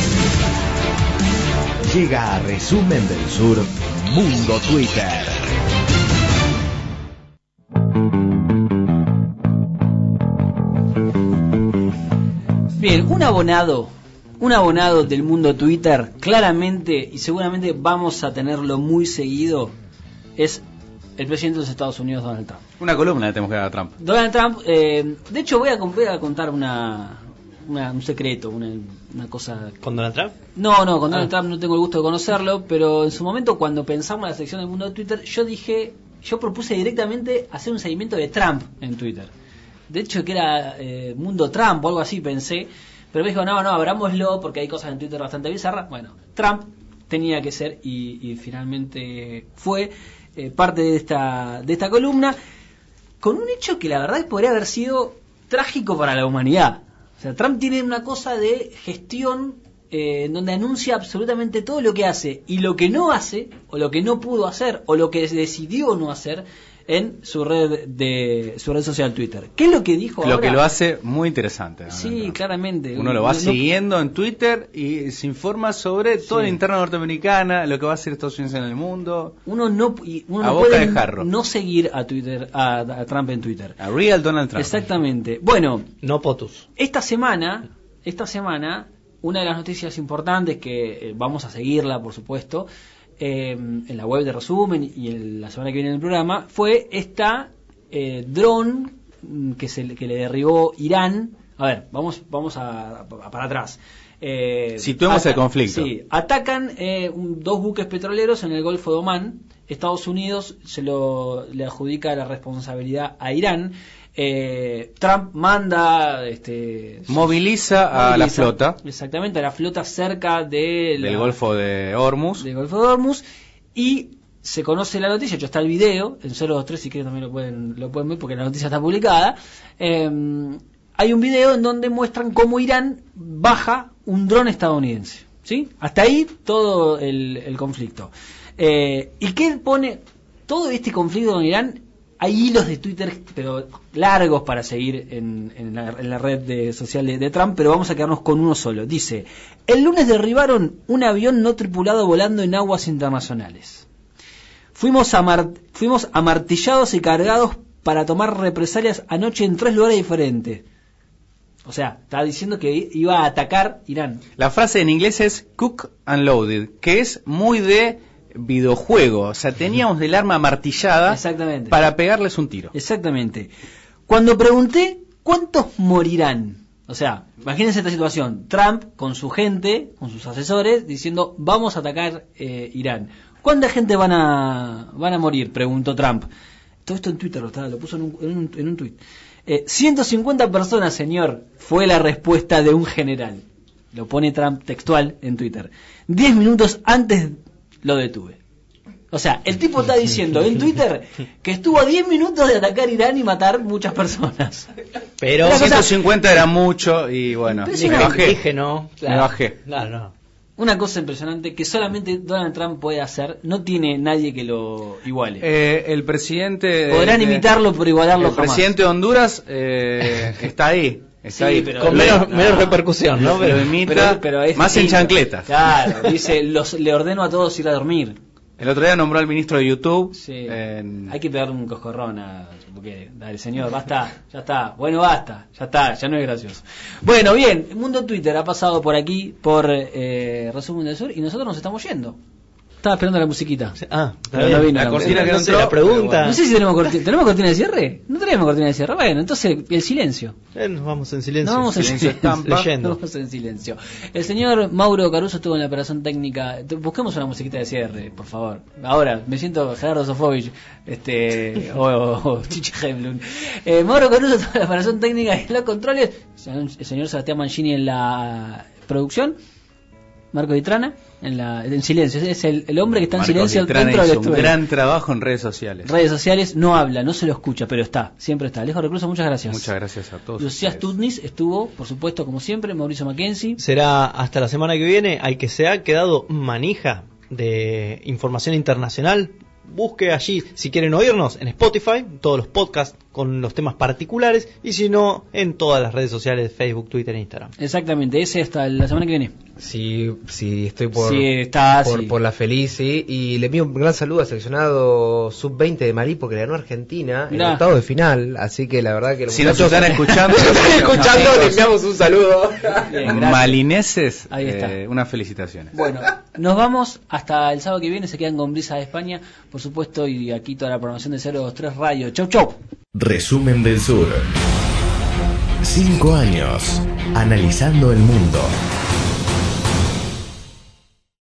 Llega a Resumen del Sur Mundo Twitter. Bien, un abonado, un abonado del mundo Twitter, claramente y seguramente vamos a tenerlo muy seguido, es el presidente de los Estados Unidos, Donald Trump. Una columna le tenemos que dar a Trump. Donald Trump, eh, de hecho voy a, voy a contar una, una- un secreto, una, una cosa... ¿Con Donald Trump? No, no, con Donald Ah. Trump no tengo el gusto de conocerlo, pero en su momento cuando pensamos en la sección del mundo de Twitter, yo dije, yo propuse directamente hacer un seguimiento de Trump en Twitter. De hecho que era eh, Mundo Trump o algo así pensé, pero me dijo, no, no, abrámoslo porque hay cosas en Twitter bastante bizarras. Bueno, Trump tenía que ser y, y finalmente fue eh, parte de esta, de esta columna con un hecho que la verdad podría haber sido trágico para la humanidad. O sea, Trump tiene una cosa de gestión eh, en donde anuncia absolutamente todo lo que hace y lo que no hace, o lo que no pudo hacer, o lo que decidió no hacer en su red de su red social Twitter. ¿Qué es lo que dijo Lo ahora? que lo hace muy interesante. Donald Sí, claramente. Uno lo va No- no- siguiendo en Twitter y se informa sobre toda la interna norteamericana, lo que va a hacer Estados Unidos en el mundo. Uno no, y uno A no boca puede de jarro. no seguir a Twitter a, a Trump en Twitter. A Real Donald Trump. Exactamente. Bueno, No POTUS. esta semana, esta semana, una de las noticias importantes que eh, vamos a seguirla, por supuesto, eh, en la web de resumen y en la semana que viene en el programa, fue esta eh, dron mm, que, se, le- que le derribó Irán. A ver, vamos, vamos a, a- para atrás. Eh, Situemos el conflicto. Sí, atacan eh, un- dos buques petroleros en el Golfo de Omán. Estados Unidos se lo le adjudica la responsabilidad a Irán. Eh, Trump manda, este, Moviliza a la flota exactamente, a la flota cerca de la- del Golfo de Hormuz. del Golfo de Hormuz y se conoce la noticia, de hecho está el video, en 023 si quieren también lo pueden, lo pueden ver porque la noticia está publicada. Eh, hay un video en donde muestran cómo Irán baja un dron estadounidense. ¿sí? Hasta ahí todo el, el conflicto. Eh, ¿Y qué pone todo este conflicto con Irán? Hay hilos de Twitter, pero largos para seguir en, la, red social de, Trump, pero vamos a quedarnos con uno solo. Dice, el lunes derribaron un avión no tripulado volando en aguas internacionales. Fuimos, fuimos amartillados y cargados para tomar represalias anoche en tres lugares diferentes. O sea, estaba diciendo que iba a atacar Irán. La frase en inglés es cook and loaded, que es muy de videojuego. O sea, teníamos el arma martillada Exactamente. para pegarles un tiro. Exactamente. Cuando pregunté cuántos morirán, o sea, imagínense esta situación, Trump con su gente, con sus asesores, diciendo vamos a atacar eh, Irán. ¿Cuánta gente van a, van a morir? Preguntó Trump. Todo esto en Twitter lo, estaba- lo puso en un, en un, en un tweet. Eh, 150 personas, señor, fue la respuesta de un general. Lo pone Trump textual en Twitter. Diez minutos antes lo detuve. O sea, el tipo está diciendo en Twitter que estuvo a 10 minutos de atacar Irán y matar muchas personas. Pero cosa- 150 era mucho y bueno, bajé. dije no. Me bajé. No, no. Una cosa impresionante que solamente Donald Trump puede hacer, no tiene nadie que lo iguale. Eh, el presidente... de- Podrán de- imitarlo, pero igualarlo El jamás. presidente de Honduras eh, está ahí. Está Sí, ahí. pero- Con menos, no. menos repercusión, ¿no? Pero, imita Pero- más en chancletas. Claro, dice, los, le ordeno a todos ir a dormir. El otro día nombró al ministro de YouTube. Sí. en- Hay que pegarle un coscorrón a... Porque, dale, señor, basta, ya está. Bueno, basta, ya está, ya no es gracioso. Bueno, bien, el mundo Twitter ha pasado por aquí, por eh, Resumen del Sur, y nosotros nos estamos yendo. Estaba esperando la musiquita. Ah, Pero no vino La la cortina que no entró, la pregunta. No sé si tenemos cortina. ¿Tenemos cortina de cierre? No tenemos cortina de cierre. Bueno, entonces el silencio. Eh, nos vamos en silencio. No vamos en Silencio silencio. Leyendo. Vamos en silencio. El señor Mauro Caruso estuvo en la operación técnica. Busquemos una musiquita de cierre, por favor. Ahora, me siento Gerardo Sofovich este, o, o Chichi Hemlund. Eh, Mauro Caruso estuvo en la operación técnica y en los controles. El señor Sebastián Mancini en la producción. Marco Vitrana en, la, en silencio. Es el, el hombre que está en silencio Vitrana dentro del hizo un estudio. gran trabajo en redes sociales. Redes sociales no habla, no se lo escucha, pero está, siempre está. Alejo Recluso, muchas gracias. Muchas gracias a todos. Lucía. Stutnis estuvo, por supuesto, como siempre, Mauricio Mackenzie. Será hasta la semana que viene al que se ha quedado manija de información internacional. busque allí si quieren oírnos en Spotify, todos los podcasts con los temas particulares y si no en todas las redes sociales, Facebook, Twitter e Instagram. Exactamente, ese hasta la semana que viene. Sí, sí, estoy por, Sí, está, por, sí. por la feliz, sí. Y le envío un gran saludo al seleccionado sub-20 de Malí porque le ganó a Argentina en octavo de final. Así que la verdad que los Si muchachos- están escuchando, están escuchando, le enviamos un saludo. Bien. Malineses, Ahí está. eh, unas felicitaciones. Bueno, nos vamos hasta el sábado que viene, se quedan con Brisa de España, por supuesto, y aquí toda la programación de 023 Radio. Chau, chau. Resumen del Sur. Cinco años analizando el mundo.